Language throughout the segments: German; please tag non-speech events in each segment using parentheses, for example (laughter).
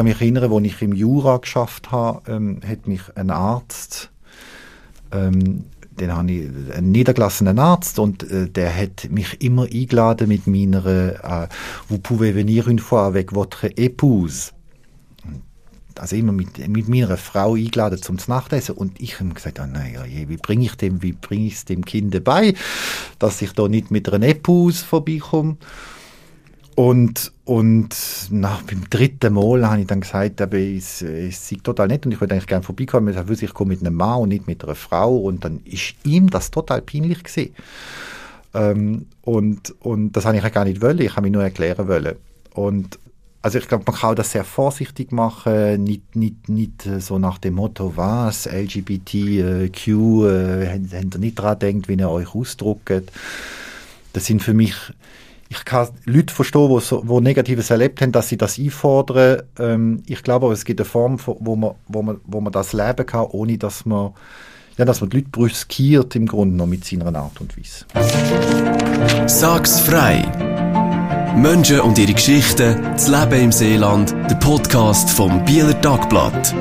kann mich erinnern, als ich im Jura geschafft habe, ähm, hat mich ein Arzt, ähm, den habe ich, einen niedergelassenen Arzt, und äh, der hat mich immer eingeladen mit meiner äh, «Vous pouvez venir une fois avec votre épouse?» also immer mit, mit meiner Frau eingeladen zum Nachtessen und ich habe gesagt, oh nein, wie bringe ich dem, wie bringe ich es dem Kind bei, dass ich da nicht mit einer Epus vorbeikomme. Und, und nach, beim dritten Mal habe ich dann gesagt, aber es, es sei total nett und ich würde eigentlich gerne vorbeikommen. Ich wusste, ich komme mit einem Mann und nicht mit einer Frau. Und dann ist ihm das total peinlich gewesen. Ähm, und, und das habe ich gar nicht wollen, ich habe mich nur erklären wollen. Und also ich glaube, man kann das sehr vorsichtig machen, nicht, nicht, nicht so nach dem Motto, was, LGBTQ, äh, habt ihr nicht daran denkt, wie ihr euch ausdrückt. Das sind für mich, ich kann Leute verstehen, die so, Negatives erlebt haben, dass sie das einfordern. Ähm, ich glaube aber, es gibt eine Form, wo man, wo man, wo man das leben kann, ohne dass man, ja, dass man die Leute brüskiert im Grunde noch mit seiner Art und Weise. Sag's frei! Menschen und ihre Geschichten, das Leben im Seeland, der Podcast vom Bieler Tagblatt.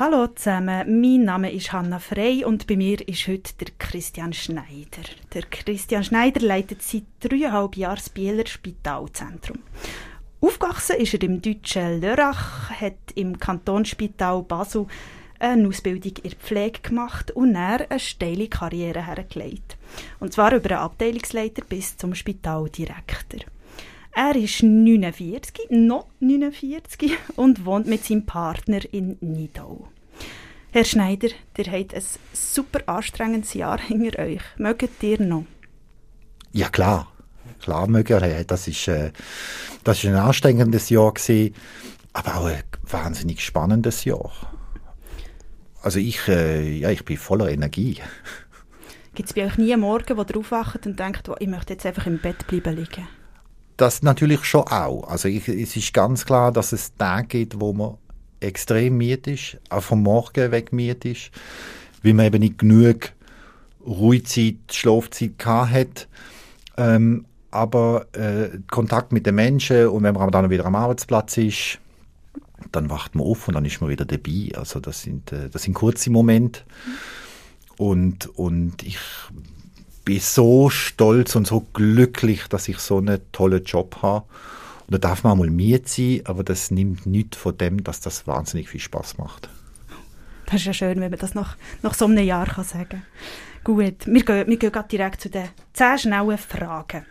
Hallo zusammen, mein Name ist Hanna Frey und bei mir ist heute der Christian Schneider. Der Christian Schneider leitet seit dreieinhalb Jahren das Bieler Spitalzentrum. Aufgewachsen ist er im deutschen Lörrach, hat im Kantonsspital Basel eine Ausbildung in der Pflege gemacht und dann eine steile Karriere hergelegt. Und zwar über einen Abteilungsleiter bis zum Spitaldirektor. Er ist 49, noch 49 und wohnt mit seinem Partner in Nidau. Herr Schneider, ihr habt ein super anstrengendes Jahr hinter euch. Mögt ihr noch? Ja, klar. Klar mögen wir. Das ist, äh, das ist ein anstrengendes Jahr gewesen, aber auch ein wahnsinnig spannendes Jahr. Also ich, äh, ja, ich bin voller Energie. Gibt es bei euch nie einen Morgen, wo ihr aufwacht und denkt, oh, ich möchte jetzt einfach im Bett bleiben liegen? Das natürlich schon auch. Also ich, es ist ganz klar, dass es Tage gibt, wo man extrem müde ist, auch vom Morgen weg müde ist, weil man eben nicht genug Ruhezeit, Schlafzeit hat. Ähm, aber äh, Kontakt mit den Menschen und wenn man dann wieder am Arbeitsplatz ist, dann wacht man auf und dann ist man wieder dabei. Also das sind, äh, das sind kurze Momente. Und, und ich bin so stolz und so glücklich, dass ich so einen tollen Job habe. Und da darf man auch mal Mühe sein, aber das nimmt nichts von dem, dass das wahnsinnig viel Spaß macht. Das ist ja schön, wenn man das nach, nach so einem Jahr kann sagen kann. Gut, wir gehen, wir gehen direkt zu den zehn schnellen Fragen.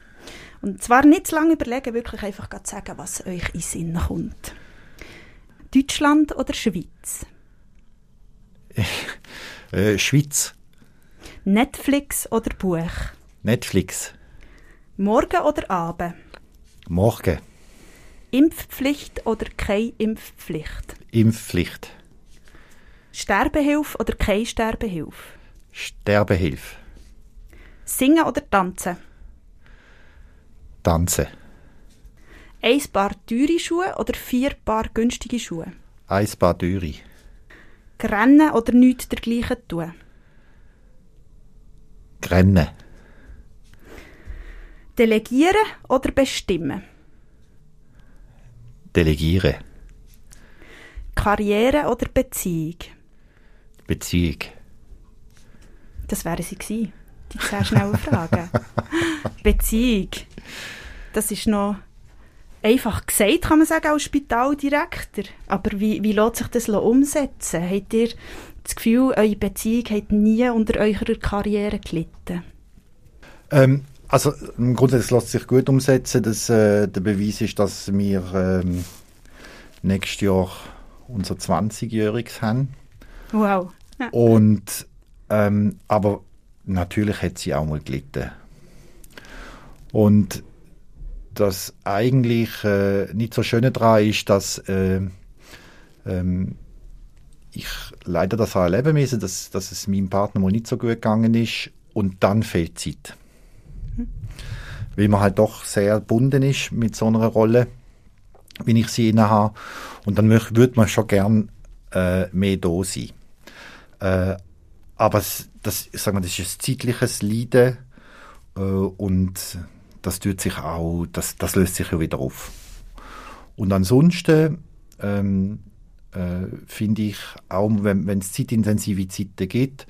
Und zwar nicht zu lange überlegen, wirklich einfach sagen, was euch in Sinn kommt. Deutschland oder Schweiz? (laughs) äh, Schweiz. Netflix oder Buch? Netflix. Morgen oder Abend? Morgen. Impfpflicht oder keine Impfpflicht? Impfpflicht. Sterbehilfe oder keine Sterbehilfe? Sterbehilfe. Singen oder tanzen? Tanzen. Ein Paar teure Schuhe oder vier Paar günstige Schuhe? Ein Paar teure. Grennen oder nichts dergleichen tun? Grennen. Delegieren oder bestimmen? Delegieren. Karriere oder Beziehung? Beziehung. Das wären sie gewesen, die zehn schnellen Fragen. (laughs) Beziehung. Das ist noch einfach gesagt, kann man sagen, als Spitaldirektor. Aber wie, wie lässt sich das umsetzen? Habt ihr das Gefühl, eure Beziehung hat nie unter eurer Karriere gelitten? Ähm, also grundsätzlich lässt sich gut umsetzen. Das, äh, der Beweis ist, dass wir ähm, nächstes Jahr unser 20-Jähriges haben. Wow. Ja. (laughs) Und, ähm, aber natürlich hat sie auch mal gelitten. Und das eigentlich äh, nicht so Schöne daran ist, dass äh, ähm, ich leider das erleben musste, dass, dass es meinem Partner mal nicht so gut gegangen ist und dann fehlt Zeit. Mhm. Weil man halt doch sehr gebunden ist mit so einer Rolle, wie ich sie inne habe. Und dann würde man schon gern äh, mehr da sein. Äh, aber das, das, sagen wir, das ist ein zeitliches Leiden äh, und das tut sich auch, das, das löst sich ja wieder auf. Und ansonsten ähm, äh, finde ich, auch wenn es zeitintensive Zeiten gibt,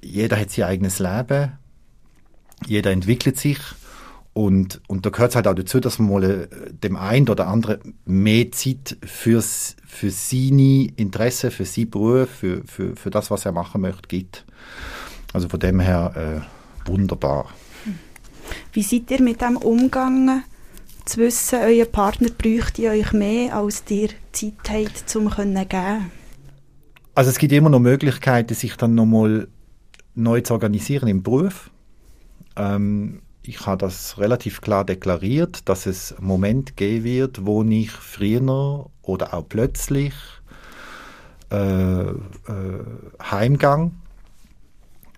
jeder hat sein eigenes Leben, jeder entwickelt sich und, und da gehört es halt auch dazu, dass man mal äh, dem einen oder anderen mehr Zeit fürs, für seine Interessen, für seinen Beruf, für, für, für das, was er machen möchte, gibt. Also von dem her äh, wunderbar. Wie seid ihr mit dem umgegangen? Zu wissen, euer Partner bräuchte euch mehr, als ihr Zeit habt, um zu geben? Also es gibt immer noch Möglichkeiten, sich dann nochmal neu zu organisieren im Beruf. Ähm, ich habe das relativ klar deklariert, dass es einen Moment geben wird, wo ich früher oder auch plötzlich äh, äh, heimgang.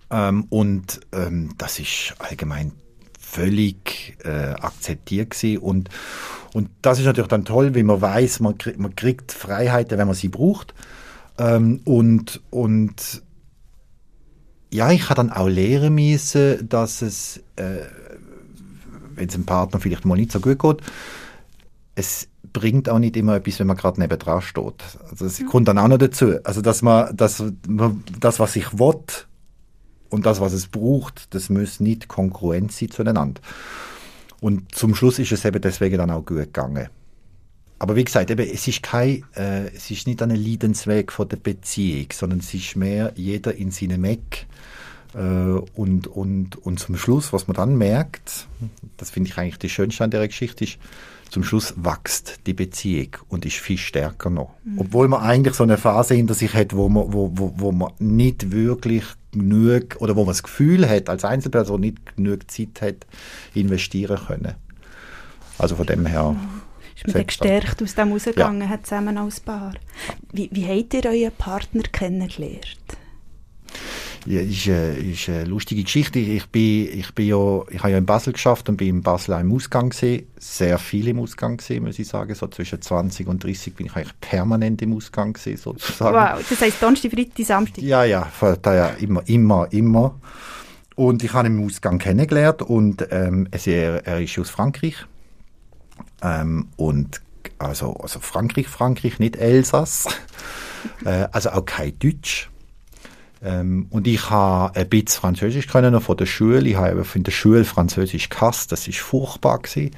Ähm, und ähm, das ist allgemein völlig äh, akzeptiert gewesen. Und, und das ist natürlich dann toll, wie man weiß, man, krieg, man kriegt Freiheiten, wenn man sie braucht. Ähm, und, und ja, ich habe dann auch lernen müssen, dass es äh, wenn es dem Partner vielleicht mal nicht so gut geht, es bringt auch nicht immer etwas, wenn man gerade neben dran steht. Also es mhm. kommt dann auch noch dazu. Also dass man, dass man das, was ich will und das, was es braucht, das muss nicht konkurrent sein zueinander. Und zum Schluss ist es eben deswegen dann auch gut gegangen. Aber wie gesagt, eben, es ist kein, äh, es ist nicht ein Leidensweg von der Beziehung, sondern es ist mehr jeder in seinem Eck äh, und, und, und zum Schluss, was man dann merkt, das finde ich eigentlich die schönste an der Geschichte, ist, zum Schluss wächst die Beziehung und ist viel stärker noch. Mhm. Obwohl man eigentlich so eine Phase hinter sich hat, wo man, wo, wo, wo man nicht wirklich genug, oder wo man das Gefühl hat, als Einzelperson nicht genug Zeit hat, investieren können. Also von dem her. Ist man gestärkt aus dem rausgegangen, ja. hat zusammen als Paar. Wie, wie habt ihr euren Partner kennengelernt? Ja, ist, äh, ist eine lustige Geschichte. Ich bin, ich bin ja, ich habe ja in Basel geschafft und bin in Basel auch im Ausgang gesehen. Sehr viel im Ausgang gesehen, muss ich sagen. So zwischen 20 und 30 bin ich eigentlich permanent im Ausgang gesehen, sozusagen. Wow, das heisst Donnerstag, Freitag, Samstag? Ja, ja, da ja immer, immer, immer. Und ich habe ihn im Ausgang kennengelernt und ähm, er, er ist aus Frankreich. Ähm, und also, also Frankreich, Frankreich, nicht Elsass. (laughs) äh, also auch kein Deutsch. Ähm, und ich habe ein bisschen Französisch können noch von der Schule. Ich habe von der Schule Französisch gehasst. Das ist furchtbar gewesen.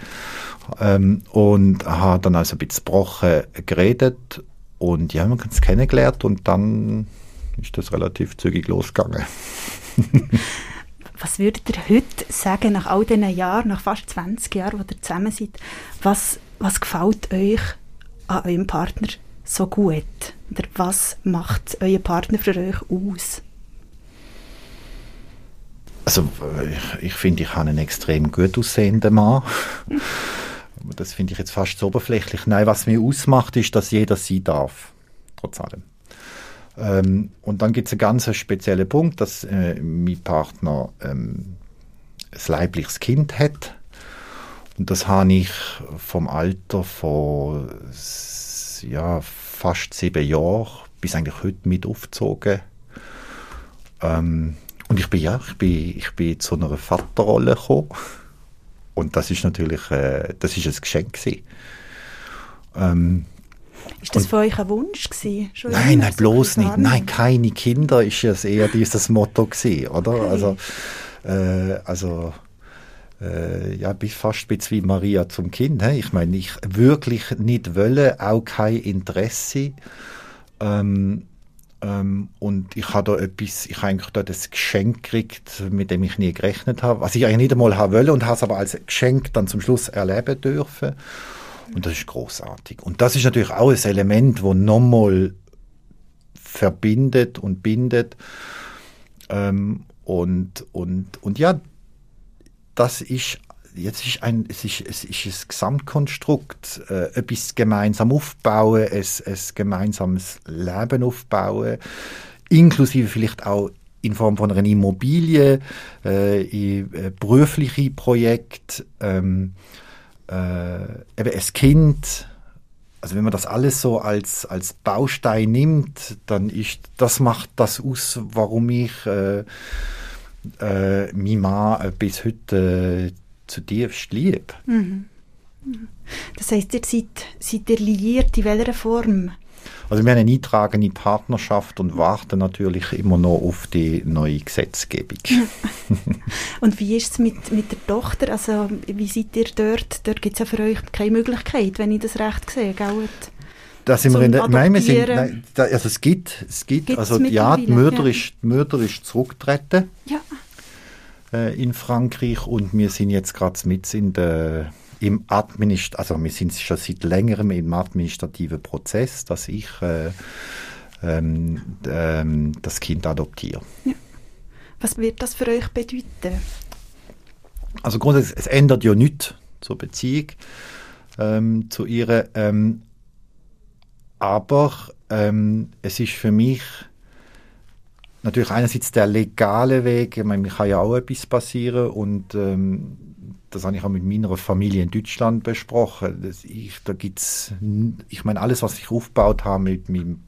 Ähm, und habe dann also ein bisschen gebrochen geredet. Und ja, man kann es kennengelernt und dann ist das relativ zügig losgegangen. was würdet ihr heute sagen, nach all diesen Jahren, nach fast 20 Jahren, wo ihr zusammen seid, was, was gefällt euch an eurem Partner so gut? Oder was macht euer Partner für euch aus? Also ich, ich finde, ich habe einen extrem gut aussehenden Mann. das finde ich jetzt fast so oberflächlich. Nein, was mir ausmacht, ist, dass jeder sie darf. Trotz allem. Ähm, und dann gibt es einen ganz speziellen Punkt, dass äh, mein Partner ähm, ein leibliches Kind hat. Und das habe ich vom Alter von ja, fast sieben Jahren bis eigentlich heute mit aufgezogen. Ähm, und ich bin ja, ich bin, ich bin zu einer Vaterrolle gekommen. Und das ist natürlich, äh, das ist ein Geschenk gewesen. Ähm, ist das für euch ein Wunsch gewesen? nein, nein, bloß nicht. Nein, keine Kinder ist ja eher dieses Motto gewesen, oder? Okay. Also, äh, also äh, ja, bis fast ein wie Maria zum Kind. He? Ich meine, ich wirklich nicht wollen, auch kein Interesse. Ähm, ähm, und ich habe da etwas, ich habe eigentlich da das Geschenk gekriegt, mit dem ich nie gerechnet habe, was ich eigentlich nicht einmal haben wollte und habe es aber als Geschenk dann zum Schluss erleben dürfen. Und das ist großartig. Und das ist natürlich auch ein Element, wo nochmal verbindet und bindet. Ähm, und, und, und ja, das ist jetzt ist ein, es ist, es ist ein Gesamtkonstrukt, äh, etwas gemeinsam aufbauen, ein, ein gemeinsames Leben aufbauen, inklusive vielleicht auch in Form von einer Immobilie, äh, in, äh, berufliche Projekte, ähm, äh, eben ein Kind. Also wenn man das alles so als, als Baustein nimmt, dann ist das macht das aus, warum ich äh, äh, mein Mann bis heute äh, zutiefst liebe. Mhm. Das heisst, ihr seid, seid ihr liiert in welcher Form? Also wir haben eine eintragende Partnerschaft und warten natürlich immer noch auf die neue Gesetzgebung. (laughs) und wie ist es mit, mit der Tochter? Also wie seid ihr dort? Dort gibt es ja für euch keine Möglichkeit, wenn ich das recht sehe, gell? Da sind wir in der, nein, wir sind, nein, da, also es gibt, es gibt, Gibt's also ja, die Mörder, ja. Ist, die Mörder ist zurückgetreten ja. äh, in Frankreich und wir sind jetzt gerade mit in der im Administ also wir sind schon seit längerem im administrativen Prozess, dass ich äh, ähm, ähm, das Kind adoptiere. Ja. Was wird das für euch bedeuten? Also grundsätzlich, es ändert ja nichts zur Beziehung ähm, zu ihr, ähm, aber ähm, es ist für mich natürlich einerseits der legale Weg, ich meine, mir kann ja auch etwas passieren und ähm, das habe ich auch mit meiner Familie in Deutschland besprochen. Das ich, da gibt's, ich meine, alles, was ich aufgebaut habe mit meinem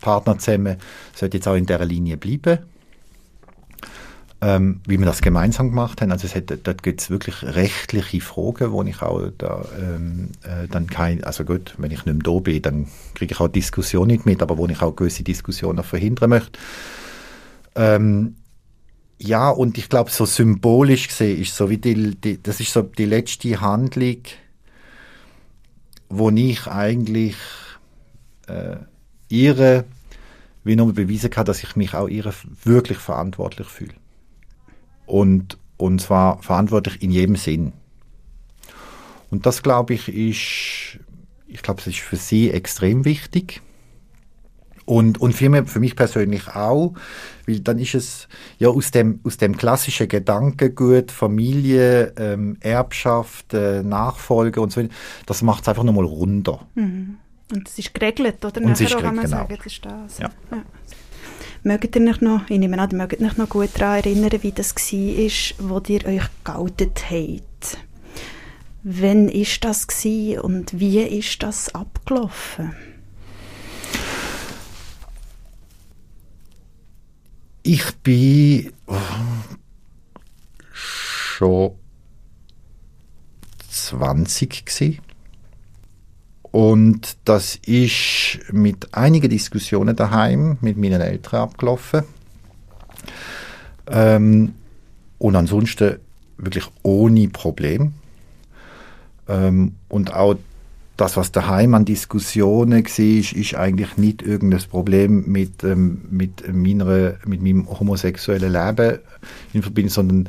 Partner zusammen, sollte jetzt auch in der Linie bleiben. Ähm, wie wir das gemeinsam gemacht haben. Also es hat, dort gibt es wirklich rechtliche Fragen, wo ich auch da ähm, äh, dann kein, also gut, wenn ich nicht mehr da bin, dann kriege ich auch Diskussionen nicht mit, aber wo ich auch gewisse Diskussionen verhindern möchte. Ähm, ja, und ich glaube, so symbolisch gesehen ist so wie die, die, das ist so die letzte Handlung, wo ich eigentlich äh, ihre wie nochmal beweisen kann, dass ich mich auch ihre wirklich verantwortlich fühle. Und, und zwar verantwortlich in jedem Sinn. Und das, glaube ich, ist, ich glaube, es ist für sie extrem wichtig. Und, und für, mich, für mich persönlich auch, weil dann ist es ja aus dem, aus dem klassischen Gedankengut, Familie, ähm, Erbschaft, äh, Nachfolge und so weiter, das macht es einfach nochmal runter. Mhm. Und es ist geregelt, oder? Und es ist geregelt, genau. Sagen, das ist das. Ja. ja. Mögt ihr euch noch, ich nehme an, mögt euch noch gut daran erinnern, wie das war, wo ihr euch geoutet habt? Wann ist das und wie ist das abgelaufen? Ich bin oh, schon 20 gewesen. Und das ist mit einigen Diskussionen daheim mit meinen Eltern abgelaufen. Ähm, und ansonsten wirklich ohne Problem. Ähm, und auch das, was daheim an Diskussionen war, ist eigentlich nicht irgendein Problem mit, ähm, mit, meiner, mit meinem homosexuellen Leben in Verbindung, sondern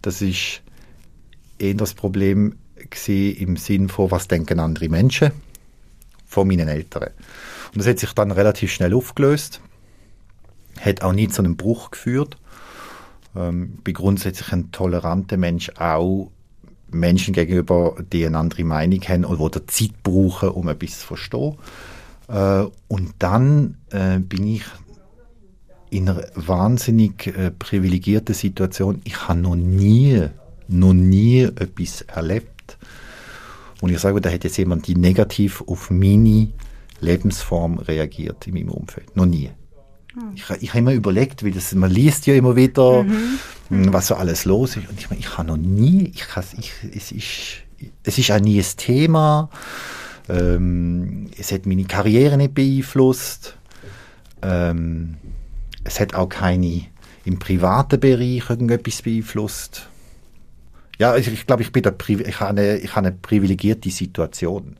das ist eher das Problem im Sinn von, was denken andere Menschen von meinen Eltern. Und das hat sich dann relativ schnell aufgelöst, hat auch nie zu einem Bruch geführt. Ähm, bin grundsätzlich ein toleranter Mensch auch Menschen gegenüber, die eine andere Meinung haben oder die Zeit brauchen, um etwas zu verstehen. Äh, und dann äh, bin ich in einer wahnsinnig äh, privilegierten Situation. Ich habe noch nie, noch nie etwas erlebt. Und ich sage, da hat jetzt jemand, die negativ auf meine Lebensform reagiert in meinem Umfeld. Noch nie. Ich, ich habe immer überlegt, wie das, man liest ja immer wieder, mhm. mhm. was so alles los ist. Und ich meine, ich habe noch nie, ich, ich, es, ist, es ist auch nie ein Thema. Ähm, es hat meine Karriere nicht beeinflusst. Ähm, es hat auch keine im privaten Bereich irgendetwas beeinflusst. Ja, ich, ich glaube, ich bin da, ich habe eine, ich habe eine privilegierte Situation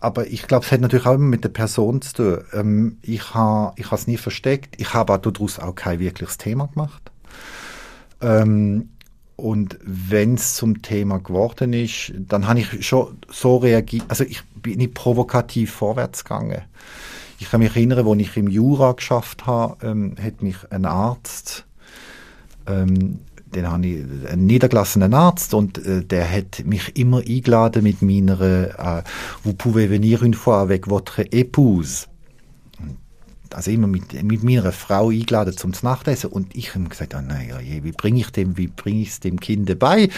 aber ich glaube, es hat natürlich auch immer mit der Person zu tun. Ähm, ich habe ich es nie versteckt. Ich habe daraus auch kein wirkliches Thema gemacht. Ähm, und wenn es zum Thema geworden ist, dann habe ich schon so reagiert. Also ich bin nicht provokativ vorwärts gegangen. Ich kann mich erinnern, als ich im Jura geschafft habe, ähm, hat mich ein Arzt ähm, den habe ich einen niedergelassenen Arzt und äh, der hat mich immer eingeladen mit meiner äh, «Vous pouvez venir une fois avec votre épouse». Also immer mit, mit meiner Frau eingeladen zum Nachtessen und ich habe gesagt, oh nein, oh wie bringe ich dem, wie bringe ich es dem Kind bei,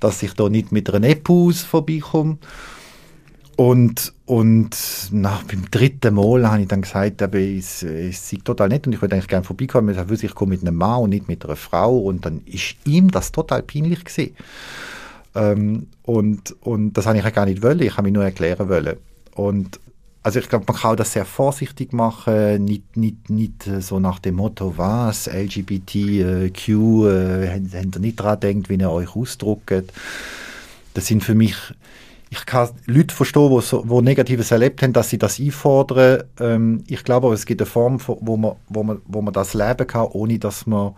dass ich da nicht mit einer Épouse vorbeikomme. Und, und nach, beim dritten Mal habe ich dann gesagt, aber es, es sei total nett und ich würde eigentlich gerne vorbeikommen. Ich, ich komme mit einem Mann und nicht mit einer Frau. Und dann ist ihm das total peinlich gewesen. Ähm, und, und das habe ich gar nicht wollen, ich habe mich nur erklären wollen. Und also ich glaube, man kann das sehr vorsichtig machen, nicht, nicht, nicht äh, so nach dem Motto, was, LGBTQ, äh, habt ihr nicht dran denkt, wie ihr euch ausdruckt. Das sind für mich, ich kann Leute verstehen, die so, wo Negatives erlebt haben, dass sie das einfordern. Ähm, ich glaube aber, es gibt eine Form, wo man, wo man, wo man das leben kann, ohne dass man,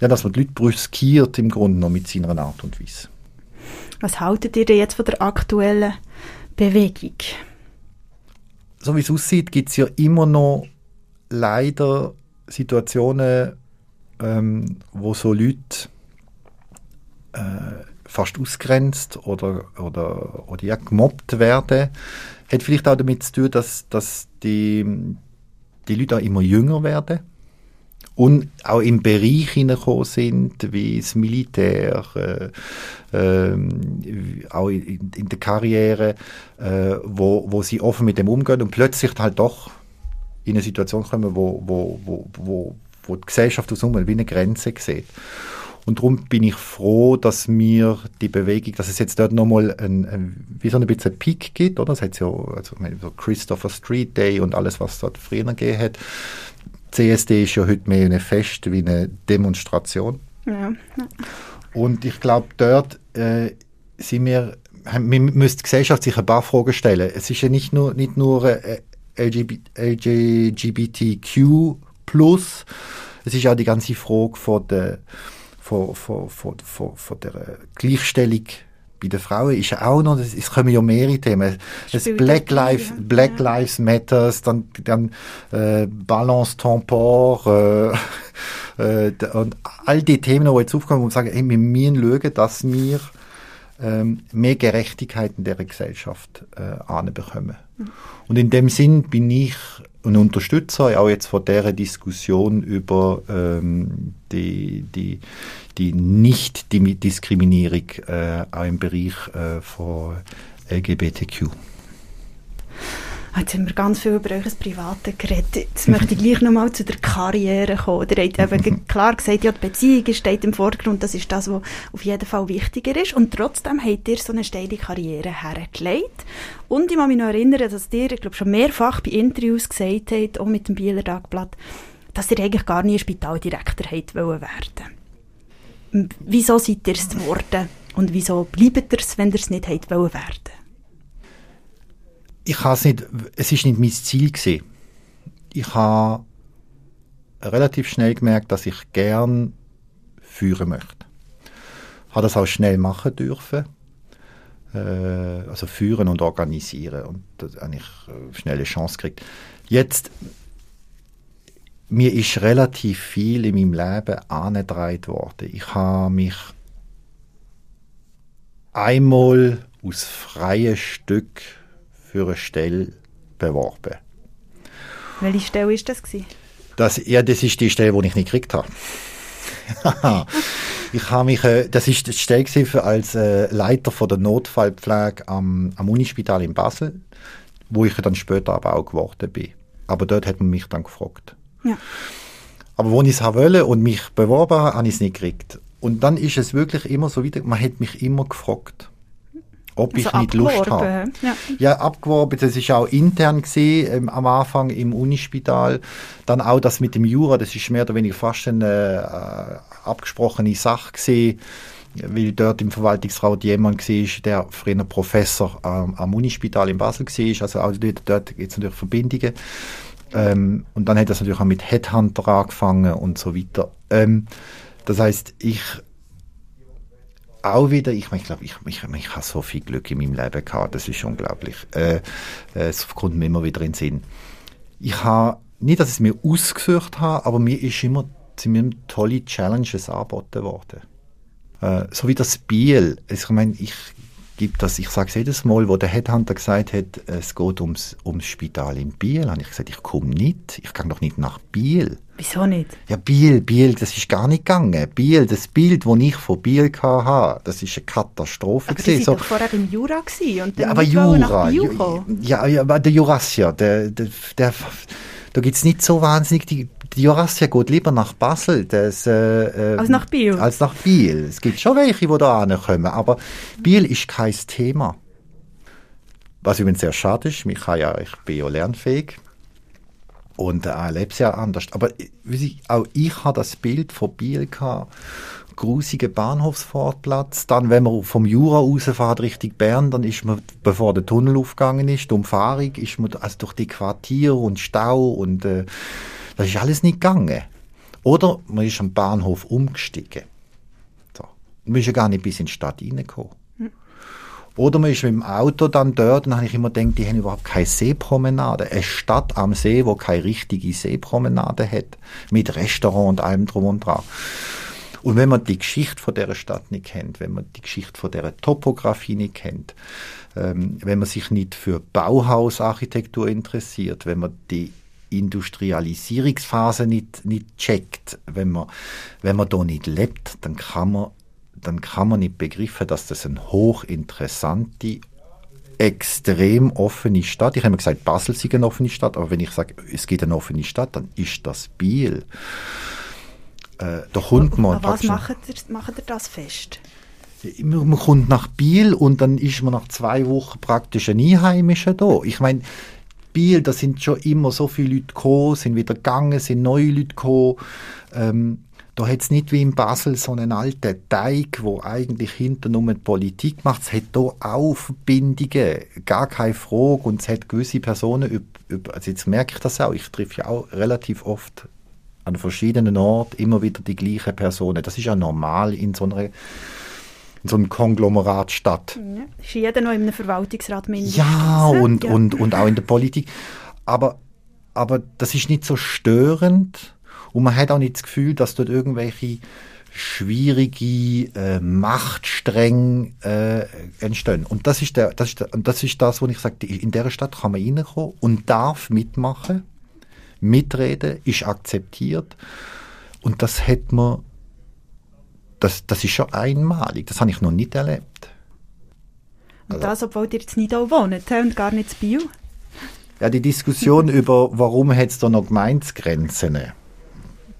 ja, dass man die Leute brüskiert im Grunde noch mit seiner Art und Weise. Was haltet ihr denn jetzt von der aktuellen Bewegung? so wie es aussieht, gibt es ja immer noch leider Situationen, ähm, wo so Leute äh, fast ausgrenzt oder, oder, oder ja, gemobbt werden. Hat vielleicht auch damit zu tun, dass, dass die, die Leute auch immer jünger werden und auch im Bereich hineingekommen sind, wie das Militär, äh, äh, auch in, in, der Karriere, äh, wo, wo sie offen mit dem umgehen und plötzlich halt doch in eine Situation kommen, wo, wo, wo, wo, wo die Gesellschaft aus wie eine Grenze sieht. Und darum bin ich froh, dass mir die Bewegung, dass es jetzt dort nochmal ein, ein, wie so ein bisschen Peak gibt, oder? Es hat ja also, so Christopher Street Day und alles, was es dort früher gegeben hat. CSD ist ja heute mehr ein Fest wie eine Demonstration. Ja. Und ich glaube, dort äh, sind wir, wir müssen die Gesellschaft sich ein paar Fragen stellen. Es ist ja nicht nur, nicht nur äh, LGBTQ+, es ist auch die ganze Frage von der, von, von, von, von, von der Gleichstellung bei den Frauen ist auch noch, es kommen ja mehrere Themen. Das Black, Lives, Black ja. Lives Matters, dann, dann äh, Balance Tempor äh, (laughs) äh, und all die Themen, die jetzt aufkommen und sagen, hey, wir müssen schauen, dass wir ähm, mehr Gerechtigkeit in der Gesellschaft äh, anbekommen. Mhm. Und in dem Sinn bin ich und unterstütze auch jetzt von der Diskussion über ähm, die, die, die Nicht-Diskriminierung äh, auch im Bereich äh, von LGBTQ. Jetzt haben wir ganz viel über euer Privates geredet. Jetzt möchte ich gleich nochmal zu der Karriere kommen. Ihr habt eben klar gesagt, ja, die Beziehung steht im Vordergrund, das ist das, was auf jeden Fall wichtiger ist. Und trotzdem habt ihr so eine steile Karriere hergelegt. Und ich kann mich noch erinnern, dass ihr, ich glaube, schon mehrfach bei Interviews gesagt habt, auch mit dem Bieler Tagblatt, dass ihr eigentlich gar nie Spitaldirektor hätte werden Wieso seid ihr es geworden? Und wieso bleibt ihr es, wenn ihr es nicht hätte werden ich habe es nicht, es ist nicht mein Ziel gewesen. Ich habe relativ schnell gemerkt, dass ich gern führen möchte. Habe das auch schnell machen dürfen. Äh, also führen und organisieren und das eigentlich äh, schnell eine Chance gekriegt. Jetzt mir ist relativ viel in meinem Leben angetragen worden. Ich habe mich einmal aus freien Stück für eine Stelle beworben. Welche Stelle war das? Das, ja, das ist die Stelle, die ich nicht gekriegt habe. (laughs) ich habe mich, äh, das ist die Stelle als äh, Leiter von der Notfallpflege am, am Unispital in Basel, wo ich dann später aber auch geworden bin. Aber dort hat man mich dann gefragt. Ja. Aber wo ich es wollte und mich beworben habe, habe ich es nicht gekriegt. Und dann ist es wirklich immer so wieder, man hat mich immer gefragt ob also ich nicht Lust habe. Ja. ja, abgeworben. Das ist auch intern gesehen ähm, am Anfang im Unispital. Dann auch das mit dem Jura, das ist mehr oder weniger fast eine äh, abgesprochene Sache gesehen, weil dort im Verwaltungsrat jemand war, der früher Professor ähm, am Unispital in Basel war. Also auch dort, dort gibt es natürlich Verbindungen. Ähm, und dann hat das natürlich auch mit Headhunter angefangen und so weiter. Ähm, das heißt, ich auch wieder, ich, ich glaube, ich, ich, ich habe so viel Glück in meinem Leben gehabt, das ist unglaublich. Äh, äh es kommt mir immer wieder in den Sinn. Ich habe, nicht, dass ich es mir ausgesucht habe, aber mir ist immer, sind tolle Challenges angeboten worden. Äh, so wie das Biel. Also, ich meine, ich gibt das, ich sage es jedes Mal, wo der Headhunter gesagt hat, es geht ums, ums Spital in Biel, habe ich gesagt, ich komme nicht, ich gehe doch nicht nach Biel. Wieso nicht? Ja, Biel, Biel, das ist gar nicht gegangen. Biel, das Bild, das ich von Biel hatte, das ist eine Katastrophe. Aber gewesen. Sie so, doch vorher im Jura und dann ja, aber Jura, ja, ja, aber der Jurassier, der, der, der da gibt's nicht so wahnsinnig die Jurassier geht lieber nach Basel das, äh, äh, Als nach Biel? Als nach Biel. Es gibt schon welche, die da kommen, aber Biel ist kein Thema. Was übrigens sehr schade ist, mich ja, ich bin ja lernfähig und äh, erlebe es ja anders. Aber wie auch ich habe das Bild von Biel gehabt, grusiger Bahnhofsvorplatz. Dann, wenn man vom Jura rausfährt Richtung Bern, dann ist man, bevor der Tunnel aufgegangen ist, die Umfahrung, ist man also durch die Quartiere und Stau und äh, das ist alles nicht gegangen. Oder man ist am Bahnhof umgestiegen. So. Man ist ja gar nicht bis in die Stadt reingekommen. Oder man ist mit dem Auto dann dort, dann habe ich immer gedacht, die haben überhaupt keine Seepromenade. Eine Stadt am See, wo keine richtige Seepromenade hat. Mit Restaurant und allem drum und dran. Und wenn man die Geschichte von der Stadt nicht kennt, wenn man die Geschichte von der Topografie nicht kennt, ähm, wenn man sich nicht für Bauhausarchitektur interessiert, wenn man die Industrialisierungsphase nicht, nicht checkt, wenn man, wenn man da nicht lebt, dann kann man dann kann man nicht begreifen, dass das eine hochinteressante, extrem offene Stadt. Ich habe immer gesagt, Basel sei eine offene Stadt, aber wenn ich sage, es gibt eine offene Stadt, dann ist das Biel. Äh, da kommt man. Was macht ihr, macht ihr das fest? Man, man kommt nach Biel und dann ist man nach zwei Wochen praktisch ein Einheimischer da. Ich meine, Biel, da sind schon immer so viele Leute gekommen, sind wieder gegangen, sind neue Leute gekommen. Ähm, da hat es nicht wie in Basel so einen alten Teig, wo eigentlich hinter nur die Politik macht. Es hat hier auch Verbindungen, gar keine Frage. Und es hat gewisse Personen, also jetzt merke ich das auch, ich treffe ja auch relativ oft an verschiedenen Orten immer wieder die gleichen Personen. Das ist ja normal in so einer in so einem Konglomeratstadt. Ja, ist jeder noch in einem Verwaltungsrat mindestens. Ja, und, ja. Und, und auch in der Politik. Aber, aber das ist nicht so störend, und man hat auch nicht das Gefühl, dass dort irgendwelche schwierige äh, Machtstränge äh, entstehen. Und das ist, der, das ist, der, und das ist das, wo ich sage, in der Stadt kann man reinkommen und darf mitmachen, mitreden, ist akzeptiert. Und das hat man, das, das ist schon einmalig, das habe ich noch nicht erlebt. Und also, das, obwohl ihr jetzt nicht auch wohnt und gar nicht zu Bio? Ja, die Diskussion (laughs) über, warum hat es da noch Gemeinsgrenzen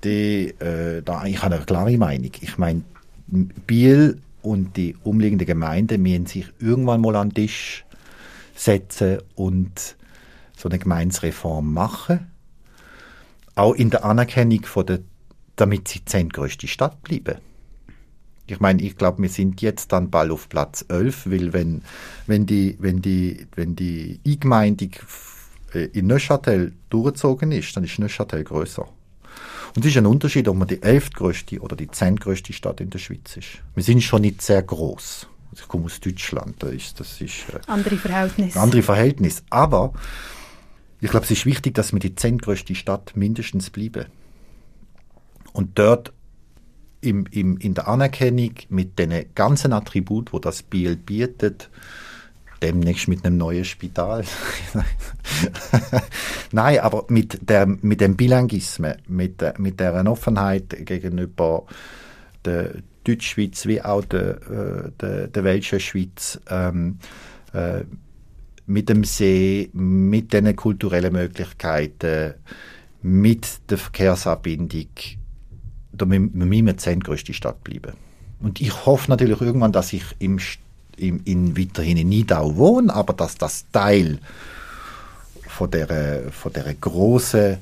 die, äh, da, ich habe eine klare Meinung. Ich meine, Biel und die umliegende Gemeinde müssen sich irgendwann mal an den Tisch setzen und so eine Gemeinsreform machen. Auch in der Anerkennung von der, damit sie die zehntgrößte Stadt bleiben. Ich meine, ich glaube, wir sind jetzt dann bald auf Platz 11, weil wenn, wenn die, wenn die, wenn die Eingemeindung äh, in Neuchâtel durchgezogen ist, dann ist Neuchâtel größer. Und es ist ein Unterschied, ob man die elftgrößte oder die zehntgrößte Stadt in der Schweiz ist. Wir sind schon nicht sehr groß. Ich komme aus Deutschland, da ist, das ist äh, andere Verhältnisse. Andere Verhältnis. Aber ich glaube, es ist wichtig, dass wir die zehntgrößte Stadt mindestens bleiben. Und dort im, im, in der Anerkennung mit den ganzen Attributen, wo das Biel bietet, demnächst mit einem neuen Spital. (laughs) Nein, aber mit, der, mit dem Bilangisme, mit, mit der Offenheit gegenüber der Deutschschweiz wie auch der, äh, der, der Welschen Schweiz, ähm, äh, mit dem See, mit den kulturellen Möglichkeiten, mit der Verkehrsanbindung, da müssen wir zehntgrößte Stadt bleiben. Und ich hoffe natürlich irgendwann, dass ich im in, in weiterhin in Nidau wohne, aber dass das Teil von der, von der großen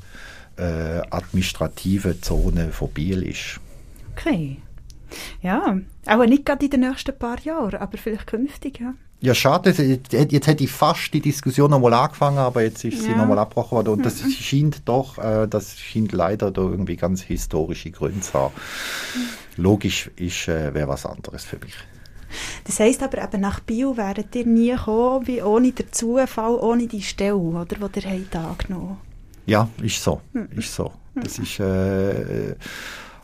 äh, administrative Zone von Biel ist. Okay. Ja, auch nicht gerade in den nächsten paar Jahren, aber vielleicht künftig, ja. Ja, schade. Jetzt hätte ich fast die Diskussion nochmal angefangen, aber jetzt ist ja. sie nochmal abgebrochen worden. Und das mhm. scheint doch, äh, das scheint leider da irgendwie ganz historische Gründe zu haben. Logisch ist, äh, wäre was anderes für mich. Das heisst aber eben, nach Bio wäret ihr nie gekommen, wie ohne den Zufall, ohne die Stelle, oder, die ihr habt angenommen Ja, ist so. Hm. Ist so. Das ist... Äh,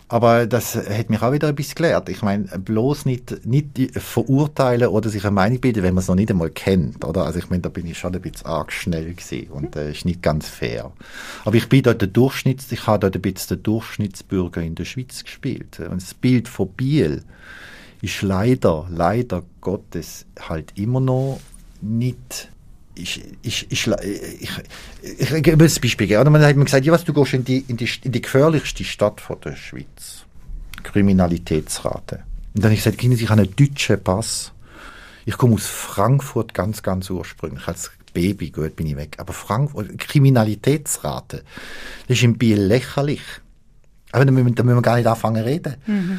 aber das hat mich auch wieder ein bisschen gelehrt. Ich meine, bloß nicht, nicht verurteilen oder sich eine Meinung bilden, wenn man es noch nicht einmal kennt, oder? Also ich meine, da bin ich schon ein bisschen arg schnell gewesen und das äh, ist nicht ganz fair. Aber ich bin dort der Durchschnitts, ich habe dort ein bisschen der Durchschnittsbürger in der Schweiz gespielt. Und das Bild von Biel, ist leider, leider Gottes halt immer noch nicht ich, ich, ich, ich, ich, ich gebe ein Beispiel. Oder man hat mir gesagt, ja, was, du gehst in die, in, die, in die gefährlichste Stadt von der Schweiz. Kriminalitätsrate. Und dann habe ich gesagt, ich habe einen deutschen Pass. Ich komme aus Frankfurt ganz, ganz ursprünglich. Als Baby, gut, bin ich weg. Aber Frankfurt, Kriminalitätsrate, das ist im Biel lächerlich. Aber da müssen, da müssen wir gar nicht anfangen zu reden. Mhm.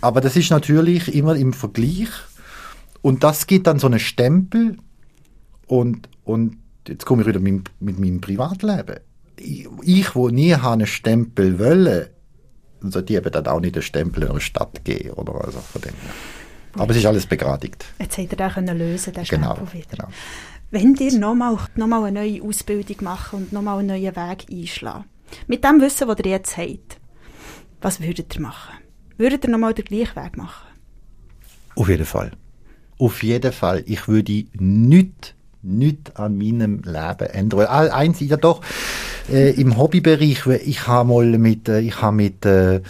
Aber das ist natürlich immer im Vergleich. Und das gibt dann so einen Stempel. Und, und jetzt komme ich wieder mit, mit meinem Privatleben. Ich, ich wo nie einen Stempel wollte, also die eben dann auch nicht einen Stempel in einer Stadt geben. Oder also von dem Aber es ist alles begradigt. Jetzt hätte er den lösen den genau, Stempel wieder. Genau. Wenn ihr nochmal noch mal eine neue Ausbildung machen und nochmal einen neuen Weg einschlagen, mit dem Wissen, das ihr jetzt habt, was würdet ihr machen? Würdet ihr nochmal den gleichen Weg machen? Auf jeden Fall. Auf jeden Fall. Ich würde nichts nicht an meinem Leben ändern. Eins, ja doch, äh, im Hobbybereich, ich habe mal mit, äh, ich habe mit, äh,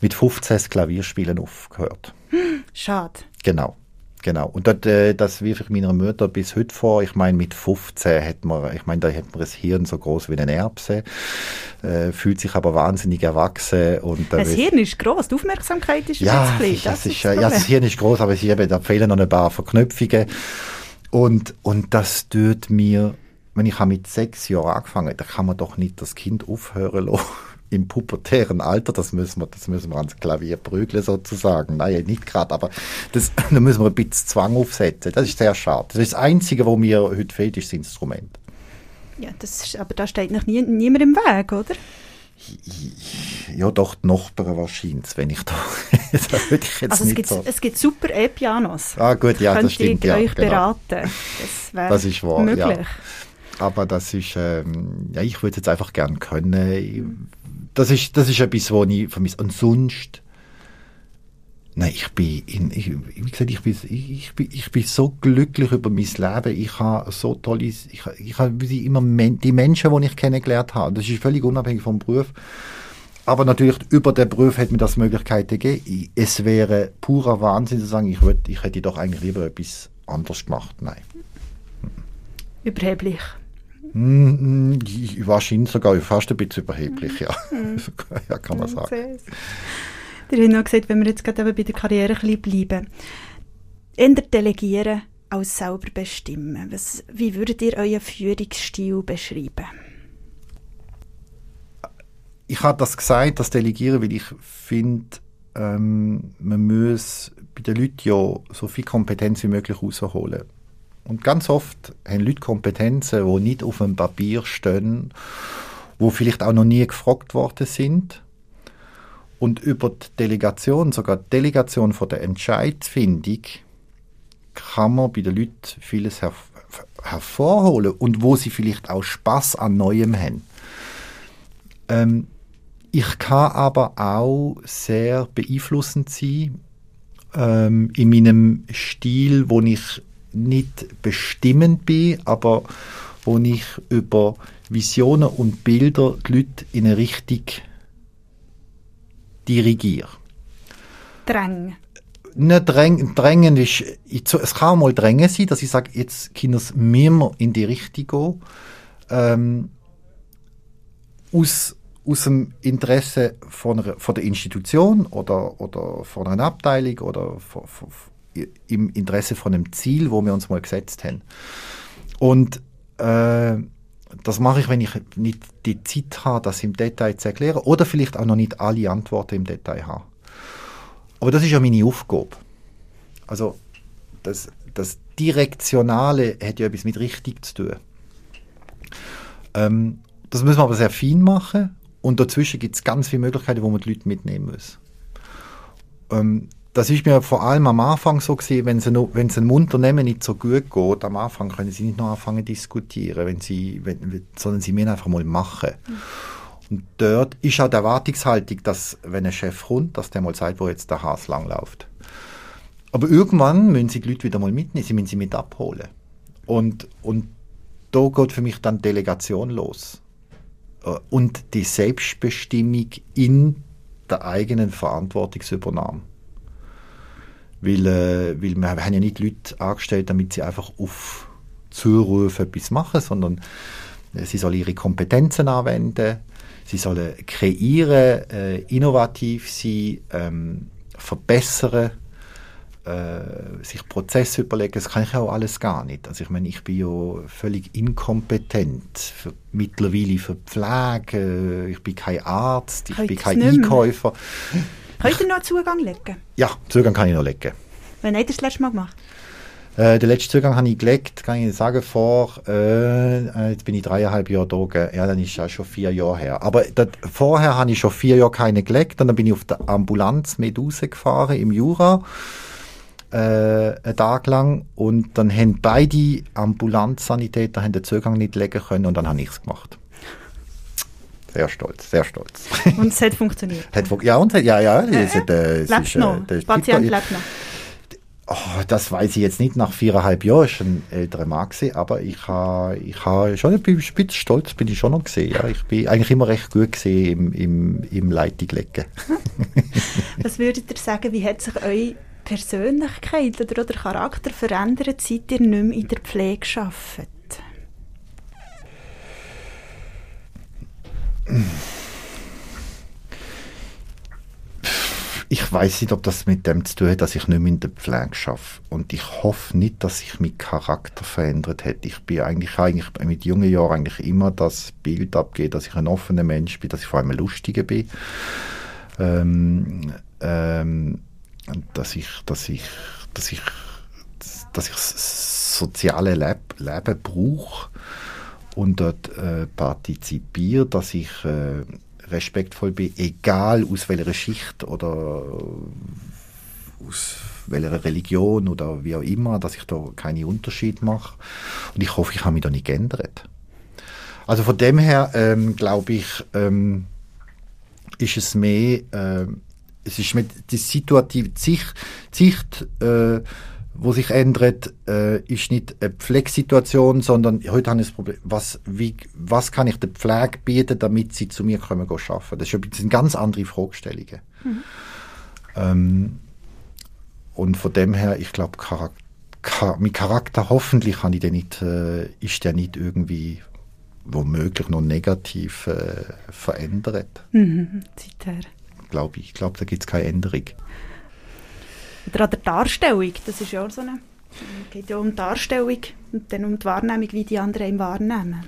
mit 15 Klavierspielen aufgehört. (gasps) Schade. Genau. Genau. Und das, äh, das wirf ich meiner Mutter bis heute vor. Ich meine, mit 15 hat man, ich meine, da hat man das Hirn so groß wie eine Erbse, äh, fühlt sich aber wahnsinnig erwachsen. Und, äh, das Hirn ist groß, die Aufmerksamkeit ist ja, klein. Das, das ist, das ja, das Hirn ist groß, aber es eben, da fehlen noch ein paar Verknüpfungen. Und, und das tut mir, wenn ich mit sechs Jahren angefangen da kann man doch nicht das Kind aufhören lassen (laughs) im pubertären Alter, das müssen wir, das müssen wir ans Klavier prügeln sozusagen. Nein, nicht gerade, aber das, (laughs) da müssen wir ein bisschen Zwang aufsetzen. Das ist sehr schade. Das ist das Einzige, was mir heute fehlt, ist das Instrument. Ja, das ist, aber da steht noch nie, niemand im Weg, oder? Ja, doch, die Nachbarn wahrscheinlich, wenn ich da, (laughs) das würde ich jetzt also es gibt, so. es gibt super E-Pianos. Ah gut, ja, das stimmt. Ich ja, euch genau. beraten. Das, das ist wahr, möglich. Ja. Aber das ist, ähm, ja, ich würde jetzt einfach gern können das ist, das ist etwas, was ich vermisse. Und sonst, nein, ich bin, in, ich, wie gesagt, ich bin, ich, bin, ich bin so glücklich über mein Leben. Ich habe so tolle, ich, ich habe immer die Menschen, die ich kennengelernt habe. Das ist völlig unabhängig vom Beruf. Aber natürlich, über den Beruf hat mir das Möglichkeiten gegeben. Es wäre purer Wahnsinn zu sagen, ich, würd, ich hätte doch eigentlich lieber etwas anderes gemacht. Nein. Überheblich. Mm, wahrscheinlich sogar fast ein bisschen überheblich, ja. (laughs) Ja, kann man sagen. Der hat noch gesagt, wenn wir jetzt gerade bei der Karriere ein bleiben, eher delegieren als selber bestimmen. Was, wie würdet ihr euren Führungsstil beschreiben? Ich habe das gesagt, das Delegieren, weil ich finde, ähm, man muss bei den Leuten ja so viel Kompetenz wie möglich rausholen. Und ganz oft haben Leute Kompetenzen, die nicht auf dem Papier stehen, wo vielleicht auch noch nie gefragt worden sind. Und über die Delegation, sogar die Delegation von der Entscheidfindung, kann man bei den Leuten vieles her hervorholen und wo sie vielleicht auch Spaß an Neuem haben. Ähm, ich kann aber auch sehr beeinflussend sein ähm, in meinem Stil, wo ich nicht bestimmend bin, aber wo ich über Visionen und Bilder die Leute in eine Richtung dirigiere. Drängen. Nicht drängen, drängen ist, es kann auch mal drängen sein, dass ich sage, jetzt Kinder, müssen wir in die Richtung gehen. Ähm, aus, aus dem Interesse von, einer, von der Institution oder, oder von einer Abteilung oder von, von, im Interesse von einem Ziel, wo wir uns mal gesetzt haben. Und äh, das mache ich, wenn ich nicht die Zeit habe, das im Detail zu erklären oder vielleicht auch noch nicht alle Antworten im Detail habe. Aber das ist ja meine Aufgabe. Also das, das Direktionale hat ja etwas mit richtig zu tun. Ähm, das müssen wir aber sehr fein machen und dazwischen gibt es ganz viele Möglichkeiten, wo man die Leute mitnehmen muss. Ähm, das ist mir vor allem am Anfang so gesehen, wenn es einem, Unternehmen nicht so gut geht, am Anfang können sie nicht noch anfangen zu diskutieren, wenn sie, wenn, sondern sie müssen einfach mal machen. Mhm. Und dort ist auch die Erwartungshaltung, dass, wenn ein Chef kommt, dass der mal sagt, wo jetzt der Hase langläuft. Aber irgendwann müssen sie die Leute wieder mal mitnehmen, sie müssen sie mit abholen. Und, und da geht für mich dann Delegation los. Äh, und die Selbstbestimmung in der eigenen Verantwortungsübernahme. Weil, äh, weil wir haben ja nicht Leute angestellt, damit sie einfach auf zurufen, etwas machen, sondern äh, sie soll ihre Kompetenzen anwenden, sie sollen kreieren, äh, innovativ sein, ähm, verbessern, äh, sich Prozesse überlegen, das kann ich auch alles gar nicht. Also ich meine, ich bin ja völlig inkompetent für, mittlerweile für Pflege, ich bin kein Arzt, ich Heute bin kein nicht mehr. Könnt ihr noch Zugang legen? Ja, Zugang kann ich noch legen. Wann habt ihr das letzte Mal gemacht? Äh, den letzten Zugang habe ich gelegt, kann ich sagen, vor, äh, äh, jetzt bin ich dreieinhalb Jahre da, gell. ja, dann ist ja schon vier Jahre her. Aber das, vorher habe ich schon vier Jahre keine gelegt und dann bin ich auf der Ambulanz mit rausgefahren im Jura, äh, einen Tag lang und dann haben beide Ambulanzsanitäter haben den Zugang nicht legen können und dann habe ich es gemacht. Sehr stolz, sehr stolz. (laughs) Und es hat funktioniert. Hat fun- ja, und, ja, ja, das, Äh, äh, es Lebt ist, äh, noch. Der Patient lebt noch. Oh, das weiß ich jetzt nicht. Nach viereinhalb Jahren ist ein älterer Mann gewesen, aber ich habe ich ha schon ein bisschen stolz, bin ich schon noch gesehen. Ja. Ich bin eigentlich immer recht gut gesehen im, im, im Leitung-Lecken. (laughs) Was würdet ihr sagen, wie hat sich eure Persönlichkeit oder, oder Charakter verändert, seit ihr nicht mehr in der Pflege arbeitet? Ich weiß nicht, ob das mit dem zu tun hat, dass ich nicht mehr in der Pflege arbeite. Und ich hoffe nicht, dass sich mein Charakter verändert hat. Ich bin eigentlich, eigentlich mit jungen Jahren eigentlich immer das Bild abgegeben, dass ich ein offener Mensch bin, dass ich vor allem ein Lustiger bin. Ähm, ähm, dass ich, dass ich, dass ich, dass ich das soziale Leb Leben brauche und dort äh, partizipiere, dass ich äh, respektvoll bin, egal aus welcher Schicht oder aus welcher Religion oder wie auch immer, dass ich da keine Unterschied mache. Und ich hoffe, ich habe mich da nicht geändert. Also von dem her ähm, glaube ich, ähm, ist es mehr, äh, es ist mit die situative Sicht, Sicht äh, wo sich ändert, äh, ist nicht eine Pflegesituation, sondern heute habe ich das Problem, was, wie, was kann ich der Pflege bieten, damit sie zu mir kommen gehen arbeiten. Das bisschen ganz andere Fragestellungen. Ähm, und von dem her, ich glaube, Charak Char mein Charakter hoffentlich kann ich den nicht, äh, ist der nicht irgendwie womöglich noch negativ äh, verändert. Mhm, seither. Glaube ich. Ich glaube, da gibt es keine Änderung. Oder an der Darstellung, das ist ja auch so eine... Es geht ja um die Darstellung und dann um die Wahrnehmung, wie die anderen ihn wahrnehmen.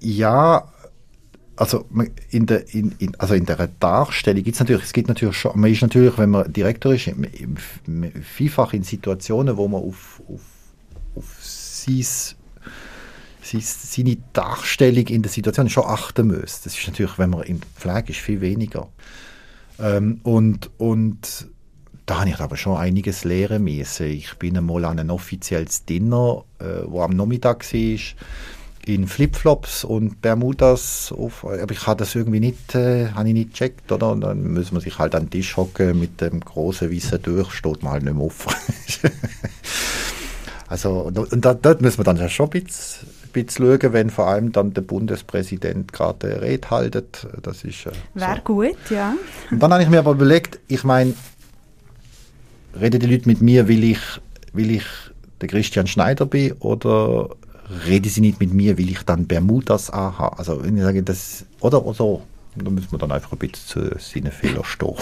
Ja, also in der, in, in, also in der Darstellung gibt es natürlich, es gibt natürlich schon, man ist natürlich, wenn man Direktor ist, vielfach in Situationen, wo man auf, auf, auf sie's, seine Darstellung in der Situation schon achten muss. Das ist natürlich, wenn man in der Pflege ist, viel weniger. Ähm, und, und da habe ich aber schon einiges lernen müssen. Ich bin einmal an ein offizielles Dinner, äh, wo am Nachmittag war, in Flipflops und Bermudas. Auf, aber ich habe das irgendwie nicht, äh, habe ich nicht gecheckt, oder? Und dann muss man sich halt an den Tisch hocken mit dem großen weißen Durch, steht man halt nicht mehr auf. (laughs) also, und, und da, dort muss man dann schon ein bisschen, bisschen schauen, wenn vor allem dann der Bundespräsident gerade eine Rede haltet. Das ist, äh, Wäre so. gut, ja. Und dann habe ich mir aber überlegt, ich meine, reden die Leute mit mir, will ich, will ich der Christian Schneider bin oder reden sie nicht mit mir, will ich dann Bermudas anhaben? Also wenn ich sage, das, oder, oder so, dann müssen wir dann einfach ein bisschen zu seinen Fehlern stehen.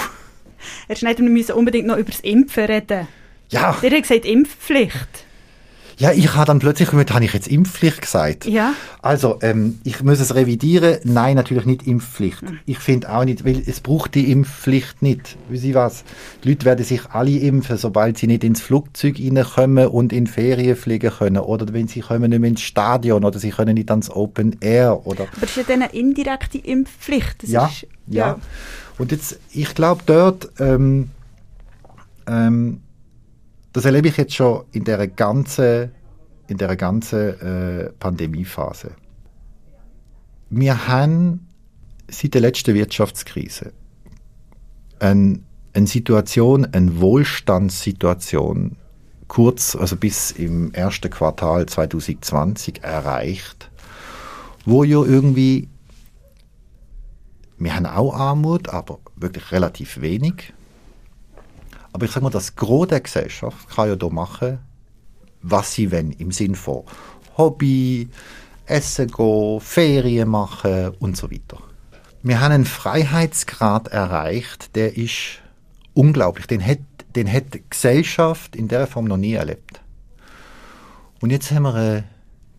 Herr (laughs) Schneider, wir müssen unbedingt noch über das Impfen reden. Ja, Ihr habt gesagt Impfpflicht. Ja, ich habe dann plötzlich gehört, habe ich jetzt Impfpflicht gesagt? Ja. Also, ähm, ich muss es revidieren. Nein, natürlich nicht Impfpflicht. Ich finde auch nicht, weil es braucht die Impfpflicht nicht. Wie Sie was? Die Leute werden sich alle impfen, sobald sie nicht ins Flugzeug reinkommen und in Ferien fliegen können. Oder wenn sie kommen nicht mehr ins Stadion oder sie können nicht ans Open Air. Oder Aber es ist ja dann eine indirekte Impfpflicht. Das ja, ist, ja, Und jetzt, ich glaube dort, ähm, ähm, das erlebe ich jetzt schon in der ganzen, in der ganzen äh, Pandemiephase. Wir haben seit der letzten Wirtschaftskrise eine, eine Situation, eine Wohlstandssituation, kurz, also bis im ersten Quartal 2020 erreicht, wo ja irgendwie wir haben auch Armut, aber wirklich relativ wenig. Aber ich sage mal, das Gros der Gesellschaft kann ja da machen, was sie wollen, im Sinn von Hobby, Essen gehen, Ferien machen und so weiter. Wir haben einen Freiheitsgrad erreicht, der ist unglaublich. Den hat, den hat die Gesellschaft in der Form noch nie erlebt. Und jetzt haben wir eine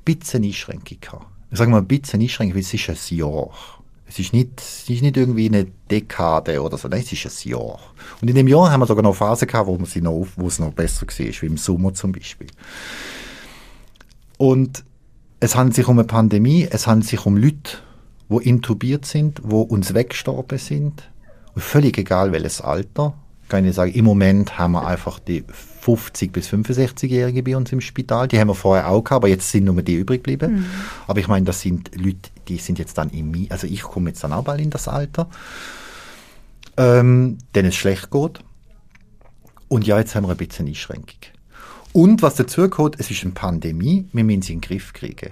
bisschen Einschränkung gehabt. Ich sage mal ein bisschen Einschränkung, weil es ist ein Jahr. Es ist nicht, es ist nicht irgendwie eine Dekade oder so, nein, es ist ein Jahr. Und in dem Jahr haben wir sogar noch Phasen gehabt, wo, sie noch, wo es noch besser war, wie im Sommer zum Beispiel. Und es handelt sich um eine Pandemie, es handelt sich um Leute, die intubiert sind, wo uns weggestorben sind. Und völlig egal welches Alter. Kann ich sagen, im Moment haben wir einfach die 50 bis 65-Jährige bei uns im Spital. Die haben wir vorher auch gehabt, aber jetzt sind nur die übrig geblieben. Mhm. Aber ich meine, das sind Leute, die sind jetzt dann im, also ich komme jetzt dann auch bald in das Alter, ähm, denen es schlecht geht. Und ja, jetzt haben wir ein bisschen Einschränkung. Und was dazu kommt, es ist eine Pandemie, wir müssen sie in den Griff kriegen.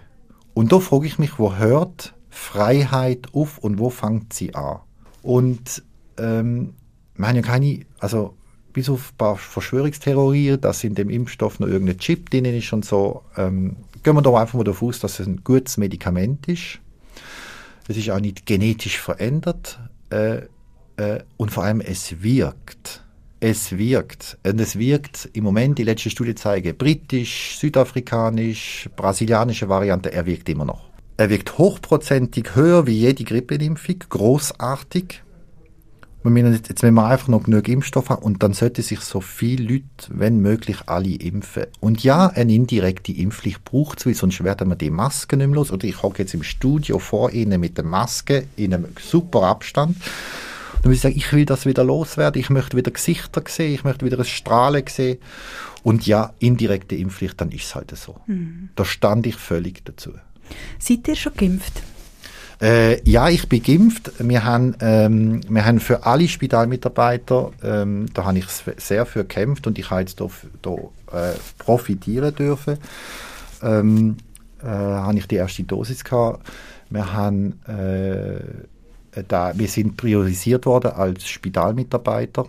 Und da frage ich mich, wo hört Freiheit auf und wo fängt sie an? Und ähm, wir haben ja keine, also bis auf ein paar Verschwörungstheorien, dass in dem Impfstoff noch irgendein Chip drin ist und so, ähm, gehen wir doch einfach mal davon aus, dass es ein gutes Medikament ist. Es ist auch nicht genetisch verändert äh, äh, und vor allem es wirkt. Es wirkt. Und es wirkt im Moment, die letzte Studie zeigen, britisch, südafrikanisch, brasilianische Variante, er wirkt immer noch. Er wirkt hochprozentig höher wie jede Grippeimpfung, großartig. Wir müssen jetzt, müssen wir einfach noch genug Impfstoff haben und dann sollte sich so viele Leute, wenn möglich, alle impfen. Und ja, eine indirekte Impfpflicht braucht es, weil sonst werden wir die Masken nicht mehr los. Oder ich hocke jetzt im Studio vor Ihnen mit der Maske in einem super Abstand. Dann würde ich sagen, ich will das wieder loswerden, ich möchte wieder Gesichter sehen, ich möchte wieder ein Strahlen sehen. Und ja, indirekte Impfpflicht, dann ist es halt so. Mhm. Da stand ich völlig dazu. Seid ihr schon geimpft? Äh, ja, ich bin geimpft. Wir haben, ähm, wir haben für alle Spitalmitarbeiter, ähm, da habe ich sehr für gekämpft und ich habe jetzt da, da äh, profitieren dürfen. Ähm, äh, habe ich die erste Dosis gehabt. Wir haben, äh, da, wir sind priorisiert worden als Spitalmitarbeiter.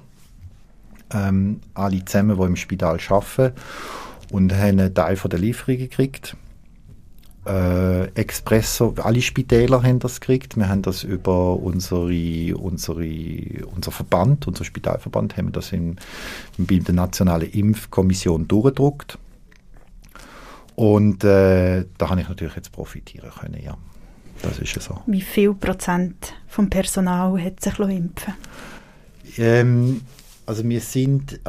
Ähm, alle zusammen, die im Spital arbeiten und haben einen Teil von der Lieferung gekriegt äh, Expresso, alle Spitäler haben das gekriegt. Wir haben das über unsere, unsere, unser Verband, unser Spitalverband, haben wir das in, in der nationalen Impfkommission durchgedruckt. Und äh, da habe ich natürlich jetzt profitieren können, ja. Das ist ja so. Wie viel Prozent vom Personal hat sich impfen ähm, Also wir sind,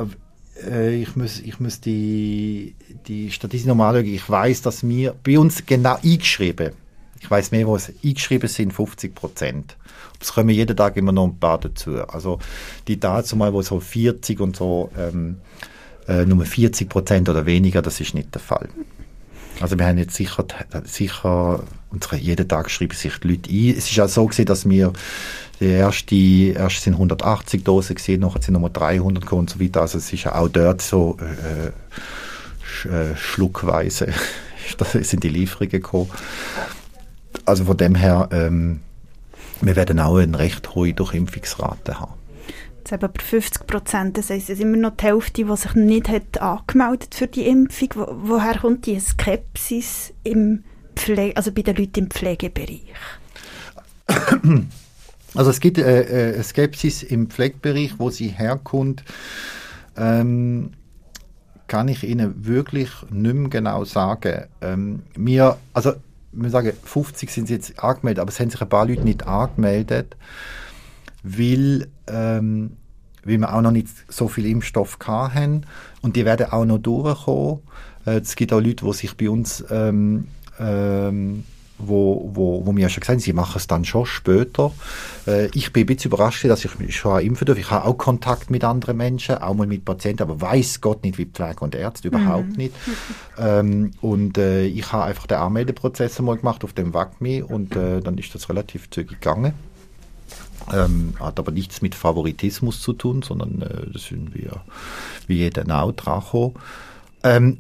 äh, ich muss, ich muss die, die Statistik nochmal anschauen. Ich weiß, dass wir bei uns genau eingeschrieben, ich weiß mehr, wo es eingeschrieben sind, 50 Prozent. Es kommen jeden Tag immer noch ein paar dazu. Also die dazu mal, wo so 40 und so, ähm, äh, nur 40 Prozent oder weniger, das ist nicht der Fall. Also wir haben jetzt sicher, sicher unsere, jeden Tag schreiben sich die Leute ein. Es ist auch so gewesen, dass wir die erste, erst sind 180 Dosen gesehen, nachher sind nochmal 300 gekommen und so weiter. Also es ist ja auch dort so äh, sch, äh, schluckweise (laughs) das sind die Lieferungen gekommen. Also von dem her, ähm, wir werden auch eine recht hohe Durchimpfungsrate haben. Jetzt eben bei 50 Prozent, das heisst, es ist immer noch die Hälfte, die sich nicht hat angemeldet für die Impfung. Wo, woher kommt die Skepsis im Pflege, also bei den Leuten im Pflegebereich? (coughs) Also es gibt äh, äh, Skepsis im Pflegebereich, wo sie herkommt, ähm, kann ich Ihnen wirklich nicht mehr genau sagen. Ähm, wir, also wir sagen, 50 sind jetzt angemeldet, aber es haben sich ein paar Leute nicht angemeldet, weil, ähm, weil wir auch noch nicht so viel Impfstoff haben und die werden auch noch durchkommen. Äh, es gibt auch Leute, die sich bei uns ähm, ähm, wo, wo, wo mir schon gesagt haben, sie machen es dann schon später. Äh, ich bin ein bisschen überrascht, dass ich mich schon impfen darf. Ich habe auch Kontakt mit anderen Menschen, auch mal mit Patienten, aber weiß Gott nicht, wie Pflege und Ärzte, überhaupt mhm. nicht. Ähm, und äh, ich habe einfach den Anmeldeprozess mal gemacht auf dem WACMI und äh, dann ist das relativ zügig gegangen. Ähm, hat aber nichts mit Favoritismus zu tun, sondern äh, das sind wir wie jeder auch dran ähm,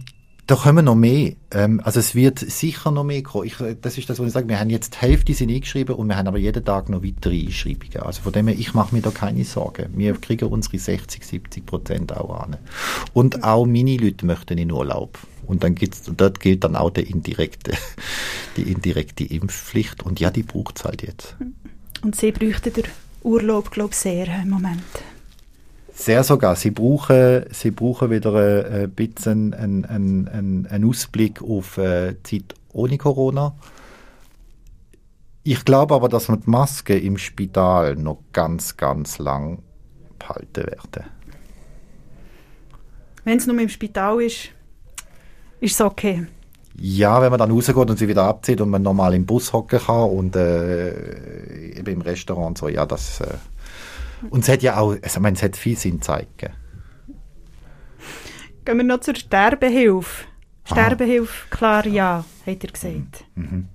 Da kommen noch mehr. Ähm, also es wird sicher noch mehr kommen. Ich, das ist das, was ich sage. Wir haben jetzt die Hälfte sind eingeschrieben und wir haben aber jeden Tag noch weitere Einschreibungen. Also von dem her, ich mache mir da keine Sorgen. Wir kriegen unsere 60, 70 Prozent auch an. Und auch meine Leute möchten in Urlaub. Und dann gibt's, und dort gilt dann auch der indirekte, (laughs) die indirekte Impfpflicht. Und ja, die braucht es halt jetzt. Und Sie bräuchten den Urlaub, glaube ich, sehr im Moment. Sehr sogar. Sie brauchen, sie brauchen wieder äh, ein bisschen einen, einen, einen Ausblick auf äh, Zeit ohne Corona. Ich glaube aber, dass wir die Maske im Spital noch ganz, ganz lang behalten werden. Wenn es nur im Spital ist, ist es okay. Ja, wenn man dann rausgeht und sie wieder abzieht und man normal im Bus hocken kann und äh, eben im Restaurant so, ja, das... Äh, und es hat ja auch, also, ich meine, es hat viel Sinn gezeigt. Gehen wir noch zur Sterbehilfe. Sterbehilfe, klar, ja, hat er gesagt. Mhm.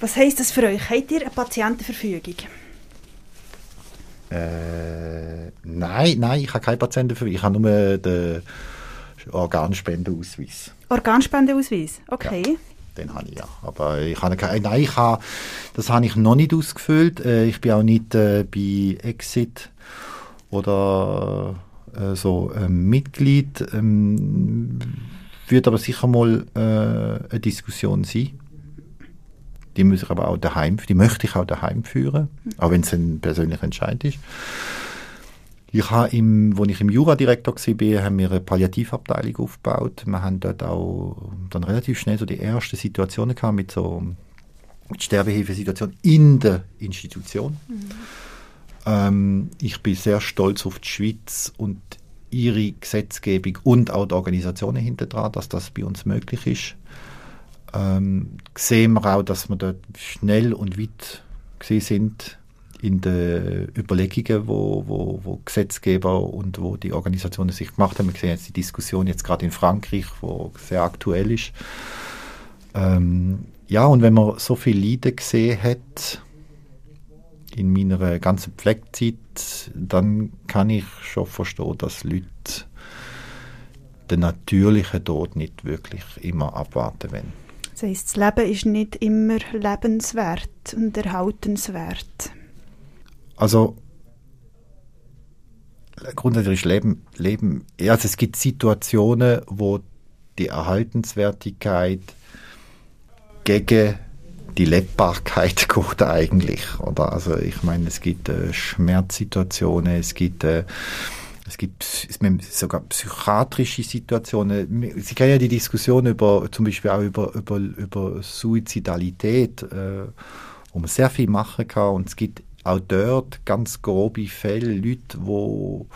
Was heisst das für euch? Habt ihr eine Patientenverfügung? Äh, nein, nein, ich habe keine Patientenverfügung. Ich habe nur den Organspendeausweis. Organspendeausweis, okay. Ja. Den habe ich ja. Aber ich habe keine, nein, ich habe, das habe ich noch nicht ausgefüllt. Äh, ich bin auch nicht äh, bei Exit oder äh, so ähm, Mitglied. Ähm, wird aber sicher mal äh, eine Diskussion sein. Die muss ich aber auch daheim, die möchte ich auch daheim führen, auch wenn es ein persönlicher Entscheid ist. Ich habe im, als ich im Juradirektor war, haben wir eine Palliativabteilung aufgebaut. Wir haben dort auch dann relativ schnell so die ersten Situationen gehabt mit so mit Sterbehilfesituationen in der Institution. Mhm. Ähm, ich bin sehr stolz auf die Schweiz und ihre Gesetzgebung und auch die Organisationen hinter dran, dass das bei uns möglich ist. Ähm, sehen wir auch, dass wir dort schnell und weit gesehen sind in den Überlegungen, wo, wo, wo Gesetzgeber und wo die Organisationen sich gemacht haben. Wir sehen jetzt die Diskussion jetzt gerade in Frankreich, wo sehr aktuell ist. Ähm, ja, und wenn man so viel Leiden gesehen hat in meiner ganzen Pflegezeit, dann kann ich schon verstehen, dass Leute den natürlichen Tod nicht wirklich immer abwarten wollen. Das heisst, das Leben ist nicht immer lebenswert und erhaltenswert. Also grundsätzlich Leben, Leben, also es gibt Situationen, wo die Erhaltenswertigkeit gegen die Lebbarkeit (laughs) geht eigentlich, oder? Also ich meine, es gibt äh, Schmerzsituationen, es gibt äh, es gibt sogar psychiatrische Situationen. Sie kennen ja die Diskussion über, zum Beispiel auch über, über, über Suizidalität, äh, wo man sehr viel machen kann. Und es gibt auch dort ganz grobe Fälle, Leute, wo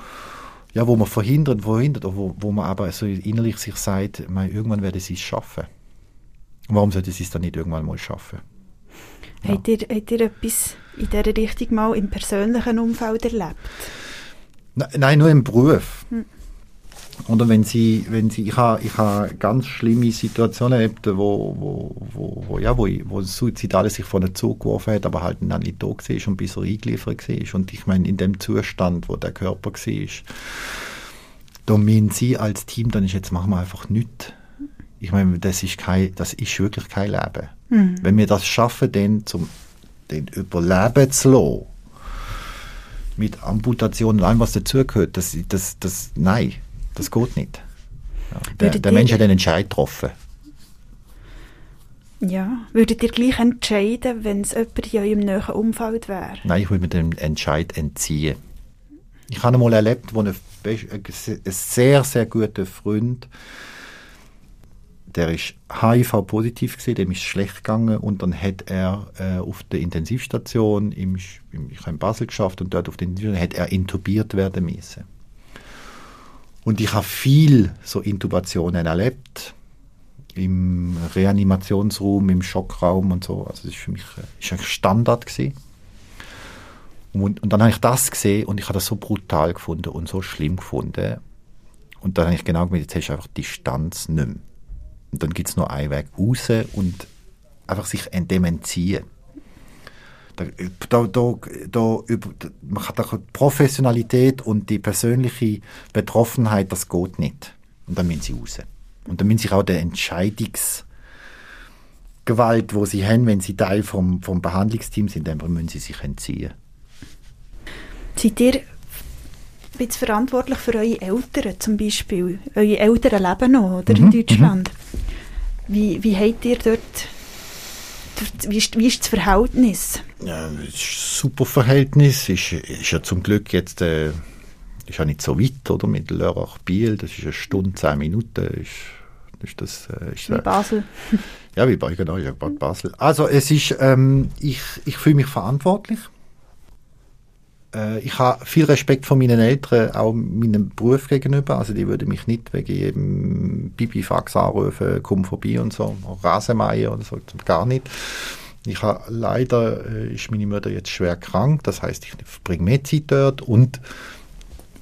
ja, wo man verhindert, verhindert, wo, wo man aber so innerlich sich sagt, man, irgendwann werde sie es schaffen. Warum sollte sie es dann nicht irgendwann mal schaffen? Ja. Habt, ihr, habt ihr etwas in dieser Richtung mal im persönlichen Umfeld erlebt? Nein, nur im Beruf. Hm. Oder wenn sie, wenn sie, ich habe, ich habe ganz schlimme Situationen erlebt, wo, wo, wo, wo ja, wo, wo Suizidale sich von einem Zug geworfen hat, aber halt dann nicht da war und bis er eingeliefert war. Und ich meine, in dem Zustand, wo der Körper war, da meinen sie als Team, dann ist jetzt machen wir einfach nichts. Ich meine, das ist kein, das ist wirklich kein Leben. Mhm. Wenn wir das schaffen, den zum, den Überleben zu lassen, mit Amputation und allem, was dazugehört, das, das, das, nein, das geht nicht. Ja, der, der Mensch hat einen Entscheid getroffen. Ja, würdet ihr gleich entscheiden, wenn es jemand in eurem näheren Umfeld wäre? Nein, ich würde mir den Entscheid entziehen. Ich habe einmal erlebt, wo ein, ein sehr, sehr guter Freund, der ist HIV-positiv gewesen, dem ist schlecht gegangen und dann hat er äh, auf der Intensivstation, im, im, ich habe in Basel geschafft und dort auf der Intensivstation, hat er intubiert werden müssen. Und ich habe viel so Intubationen erlebt. Im Reanimationsraum, im Schockraum und so. Also das ist für mich äh, ist ein Standard gewesen. Und, und dann habe ich das gesehen und ich habe das so brutal gefunden und so schlimm gefunden. Und dann habe ich genau gemerkt, jetzt hast du einfach Distanz nicht mehr. Und dann gibt es nur einen Weg raus und einfach sich dem entziehen. Da, da, da, da, man kann die Professionalität und die persönliche Betroffenheit, das geht nicht. Und dann müssen sie raus. Und dann müssen sich auch der Entscheidungsgewalt, wo sie haben, wenn sie Teil vom, vom Behandlungsteam sind, dann müssen sie sich entziehen. Seid ihr jetzt verantwortlich für eure Eltern zum Beispiel? Eure Eltern leben noch, oder, Mhm, in Deutschland? Wie, wie habt ihr dort wie, ist, wie ist das Verhältnis? Ja, es ist ein super Verhältnis. Ist, ist ja zum Glück jetzt äh, ist ja nicht so weit, oder? Mit Lörrach Biel, das ist eine Stunde, zehn Minuten. Ist, ist das, äh, ist, Wie Basel? ja, wie bei genau, ja, Basel. Also es ist, ähm, ich, ich fühle mich verantwortlich. Äh, ich habe viel Respekt vor meinen Eltern, auch meinem Beruf gegenüber. Also die würden mich nicht wegen jedem Bibifax anrufen, komm vorbei und so, Rasenmeier oder so, gar nicht. Ich habe leider äh, ist meine Mutter jetzt schwer krank, das heißt, ich verbringe mehr Zeit dort und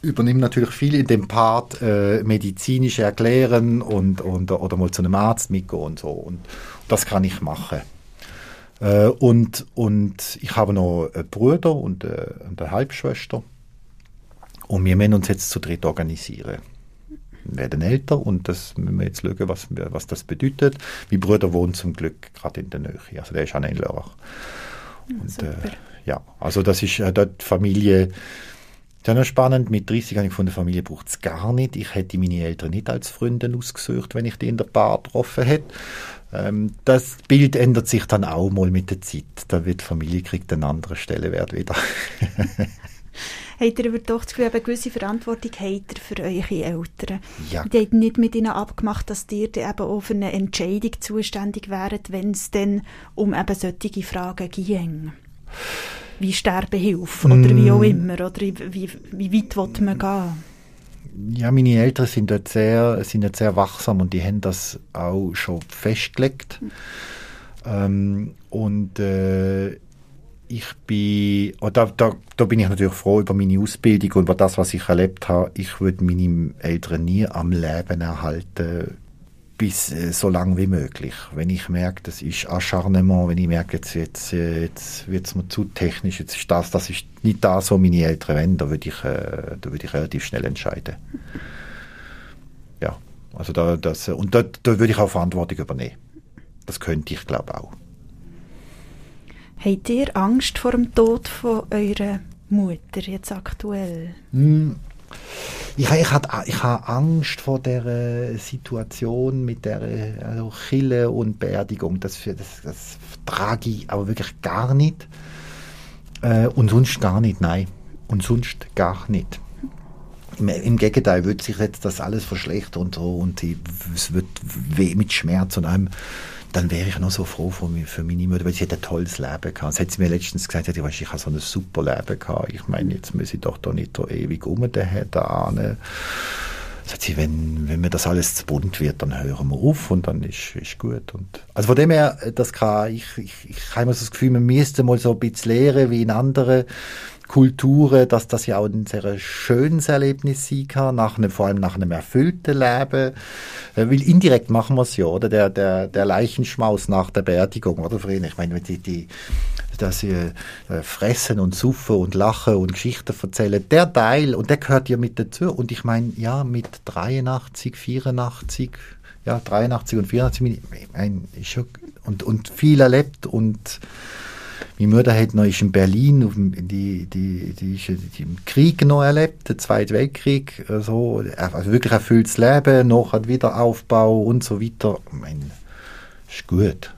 übernehme natürlich viel in dem Part äh, medizinisch erklären und, und oder mal zu einem Arzt mitgehen und so und das kann ich machen. Äh, und, und ich habe noch einen Bruder und, äh, und eine Halbschwester und wir müssen uns jetzt zu dritt organisieren Wir werden älter und das müssen wir jetzt schauen, was, was das bedeutet. Mein Bruder wohnt zum Glück gerade in der Nähe, also der ist auch in Lörrach. Und, äh, ja, also das ist äh, dort Familie, das ist noch spannend, mit 30 habe ich gefunden, Familie braucht es gar nicht. Ich hätte meine Eltern nicht als Freunde ausgesucht, wenn ich die in der Bar getroffen hätte. Ähm, das Bild ändert sich dann auch mal mit der Zeit. Da wird die Familie kriegt einen anderen Stellenwert wieder. (laughs) Habt ihr aber doch das Gefühl, eine gewisse Verantwortung habt ihr für eure Eltern? Ja. Die habt nicht mit ihnen abgemacht, dass ihr dann eben auch für eine Entscheidung zuständig wäret, wenn es dann um eben solche Fragen ging? Wie Sterbehilfe oder Mm. wie auch immer, oder wie, wie, weit will man gehen? Ja, meine Eltern sind dort sehr, sind dort sehr wachsam und die haben das auch schon festgelegt. Ähm, und äh, ich bin, und da, da, da bin ich natürlich froh über meine Ausbildung und über das, was ich erlebt habe. Ich würde meine Eltern nie am Leben erhalten, bis äh, so lange wie möglich. Wenn ich merke, das ist Acharnement, wenn ich merke, jetzt, jetzt, äh, jetzt wird es mir zu technisch, jetzt ist das, das ist nicht das, was meine Eltern wollen, da würde ich, äh, da würde ich relativ schnell entscheiden. Ja, also da, das, und da, da würde ich auch Verantwortung übernehmen. Das könnte ich, glaube auch. Habt ihr Angst vor dem Tod von eurer Mutter jetzt aktuell? Ich, ich, hatte, ich habe Angst vor der äh, Situation mit der also Chille und Beerdigung. Das, das, das trage ich aber wirklich gar nicht. Äh, und sonst gar nicht, nein. Und sonst gar nicht. Im, Im Gegenteil, wird sich jetzt das alles verschlechtern und so und es wird weh mit Schmerz und allem. Dann wäre ich noch so froh für, mich, für meine Mutter, weil sie hat ein tolles Leben gehabt. Sie hat mir letztens gesagt, ja, weißt, ich habe so ein super Leben gehabt. Ich meine, jetzt muss ich doch da nicht so ewig um da Sagt sie, wenn, wenn mir das alles zu bunt wird, dann hören wir auf und dann ist, ist gut. Und, also von dem her, das kann, ich, ich, ich habe immer so das Gefühl, man müsste mal so ein bisschen lehren wie in anderen Kulturen, dass das ja auch ein sehr schönes Erlebnis sein kann, nach einem, vor allem nach einem erfüllten Leben. Äh, Weil indirekt machen wir es ja, oder? Der, der, der Leichenschmaus nach der Beerdigung, oder? Ihn. Ich meine, wenn die, die dass sie äh, fressen und suffen und lachen und Geschichten erzählen, der Teil, und der gehört ja mit dazu. Und ich meine, ja, mit 83, 84, ja, 83 und 84, ich mein, ist schon, und, und viel erlebt und meine Mutter hat noch in Berlin, dem, die, die, die ist die im Krieg noch erlebt, den Zweiten Weltkrieg, so, also wirklich erfülltes Leben, nachher Wiederaufbau und so weiter. Ich meine, ist gut.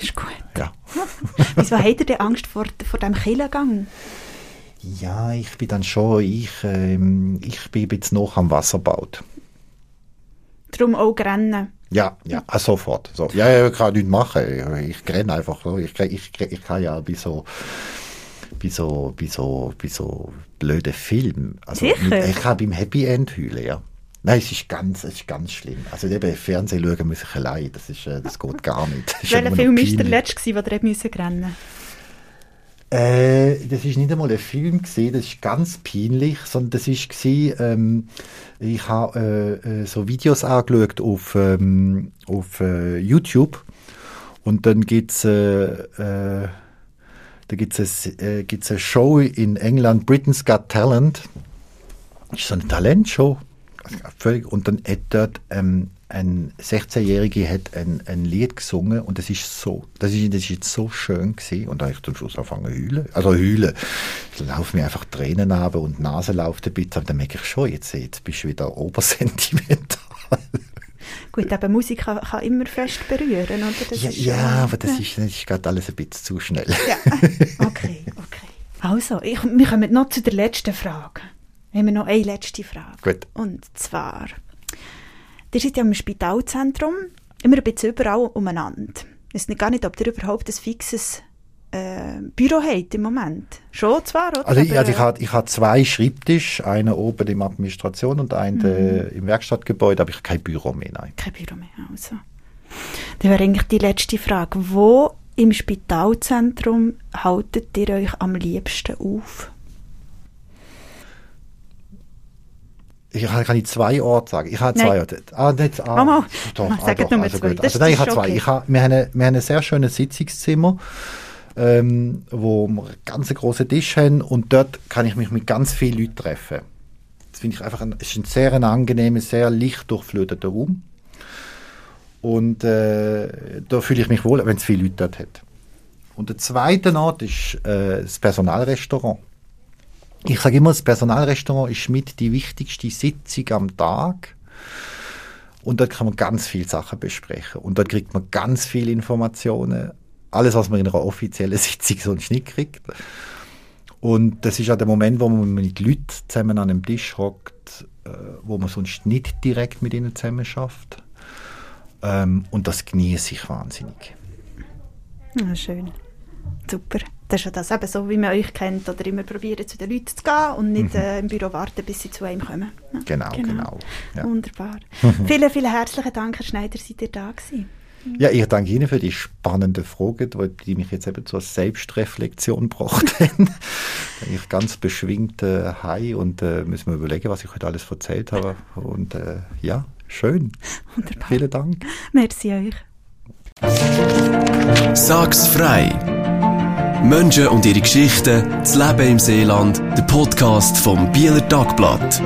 Ist gut. Ja. (laughs) Wieso habt ihr denn Angst vor, vor dem Killengang? Ja, ich bin dann schon, ich, ähm, ich bin jetzt noch am Wasser gebaut. Darum auch rennen. Ja, ja, ah, sofort. So. Ja, ja, ich kann nichts machen. Ich, renne einfach so. Ich, ich, ich kann ja bei so, bei so, bei so, bei so blöden Filmen. Also, Sicher? Ich kann beim Happy End heulen, ja. Nein, es ist ganz, es ist ganz schlimm. Also eben Fernsehen schauen muss ich allein. Das ist, äh, das geht gar nicht. (laughs) Welcher Film war der letzte, wo ihr müssen rennen Äh, das ist nicht einmal ein Film gesehen, das ist ganz peinlich, sondern das ist gewesen, ähm, ich habe äh, äh, so Videos angeschaut auf, ähm, auf äh, YouTube. Und dann gibt's äh, äh, da gibt's es äh, gibt's eine Show in England, Britain's Got Talent, das ist so eine Talentshow, völlig, und dann hat dort ähm, ein 16-Jähriger hat ein, ein Lied gesungen und das ist so, das ist, das ist jetzt so schön gewesen und da habe ich zum Schluss angefangen zu heulen. Also heulen. Ich laufe mir einfach Tränen ab und die Nase läuft ein bisschen, aber dann merke ich schon, jetzt, jetzt bist du wieder obersentimental. (laughs) Gut, aber Musik kann, kann, immer fest berühren, oder? Das ja, ja aber das, ja. Ist, das ist gerade alles ein bisschen zu schnell. Ja, (laughs) okay, okay. Also, ich, wir kommen noch zu der letzten Frage. Wir haben noch eine letzte Frage. Gut. Und zwar, ihr seid ja im Spitalzentrum immer ein bisschen überall umeinander. Ich weiß gar nicht, ob ihr überhaupt ein fixes äh, Büro habt im Moment. Schon zwar, oder? Also, ich, also ich, habe, ich habe zwei Schreibtische, einen oben in der Administration und einen mhm. im Werkstattgebäude, aber ich habe kein Büro mehr, nein. Kein Büro mehr, also. Das wäre eigentlich die letzte Frage. Wo im Spitalzentrum haltet ihr euch am liebsten auf? Ich kann ich zwei Orte sagen. Ich habe zwei Orte. Ah, nicht, ah, oh, mal. Doch, ah, doch, also gut. Also nein, ich habe zwei. Okay. Ich habe, wir, haben ein, wir haben ein sehr schönes Sitzungszimmer ähm, wo wir einen ganz großen Tisch haben und dort kann ich mich mit ganz vielen Leuten treffen. Das finde ich einfach ein, ist ein sehr ein angenehmer, sehr leicht durchfluteter Raum. Und äh, da fühle ich mich wohl, wenn es viele Leute dort hat. Und der zweite Ort ist äh, das Personalrestaurant. Ich sage immer, das Personalrestaurant ist mit die wichtigste Sitzung am Tag. Und dort kann man ganz viele Sachen besprechen. Und dort kriegt man ganz viele Informationen alles, was man in einer offiziellen (laughs) Sitzung sonst nicht kriegt. Und das ist auch der Moment, wo man mit Leuten zusammen an einem Tisch hockt, äh, wo man sonst nicht direkt mit ihnen zusammen schafft. Ähm, und das genieße ich wahnsinnig. Ja, schön. Super. Das ist ja das eben so, wie man euch kennt, oder immer probieren, zu den Leuten zu gehen und nicht mhm. äh, im Büro warten, bis sie zu einem kommen. Ja, genau, genau. genau. Ja. Wunderbar. (laughs) vielen, vielen herzlichen Dank, Herr Schneider, seid ihr da gewesen. Ja, ich danke Ihnen für die spannende Frage, die mich jetzt eben zur Selbstreflexion gebracht (laughs) haben. ich ganz beschwingt äh, Hai und äh, müssen wir überlegen, was ich heute alles erzählt habe. Und äh, ja, schön. Wunderbar. Vielen Dank. Merci euch. Sag's frei. Menschen und ihre Geschichten, das Leben im Seeland, der Podcast vom Bieler Tagblatt.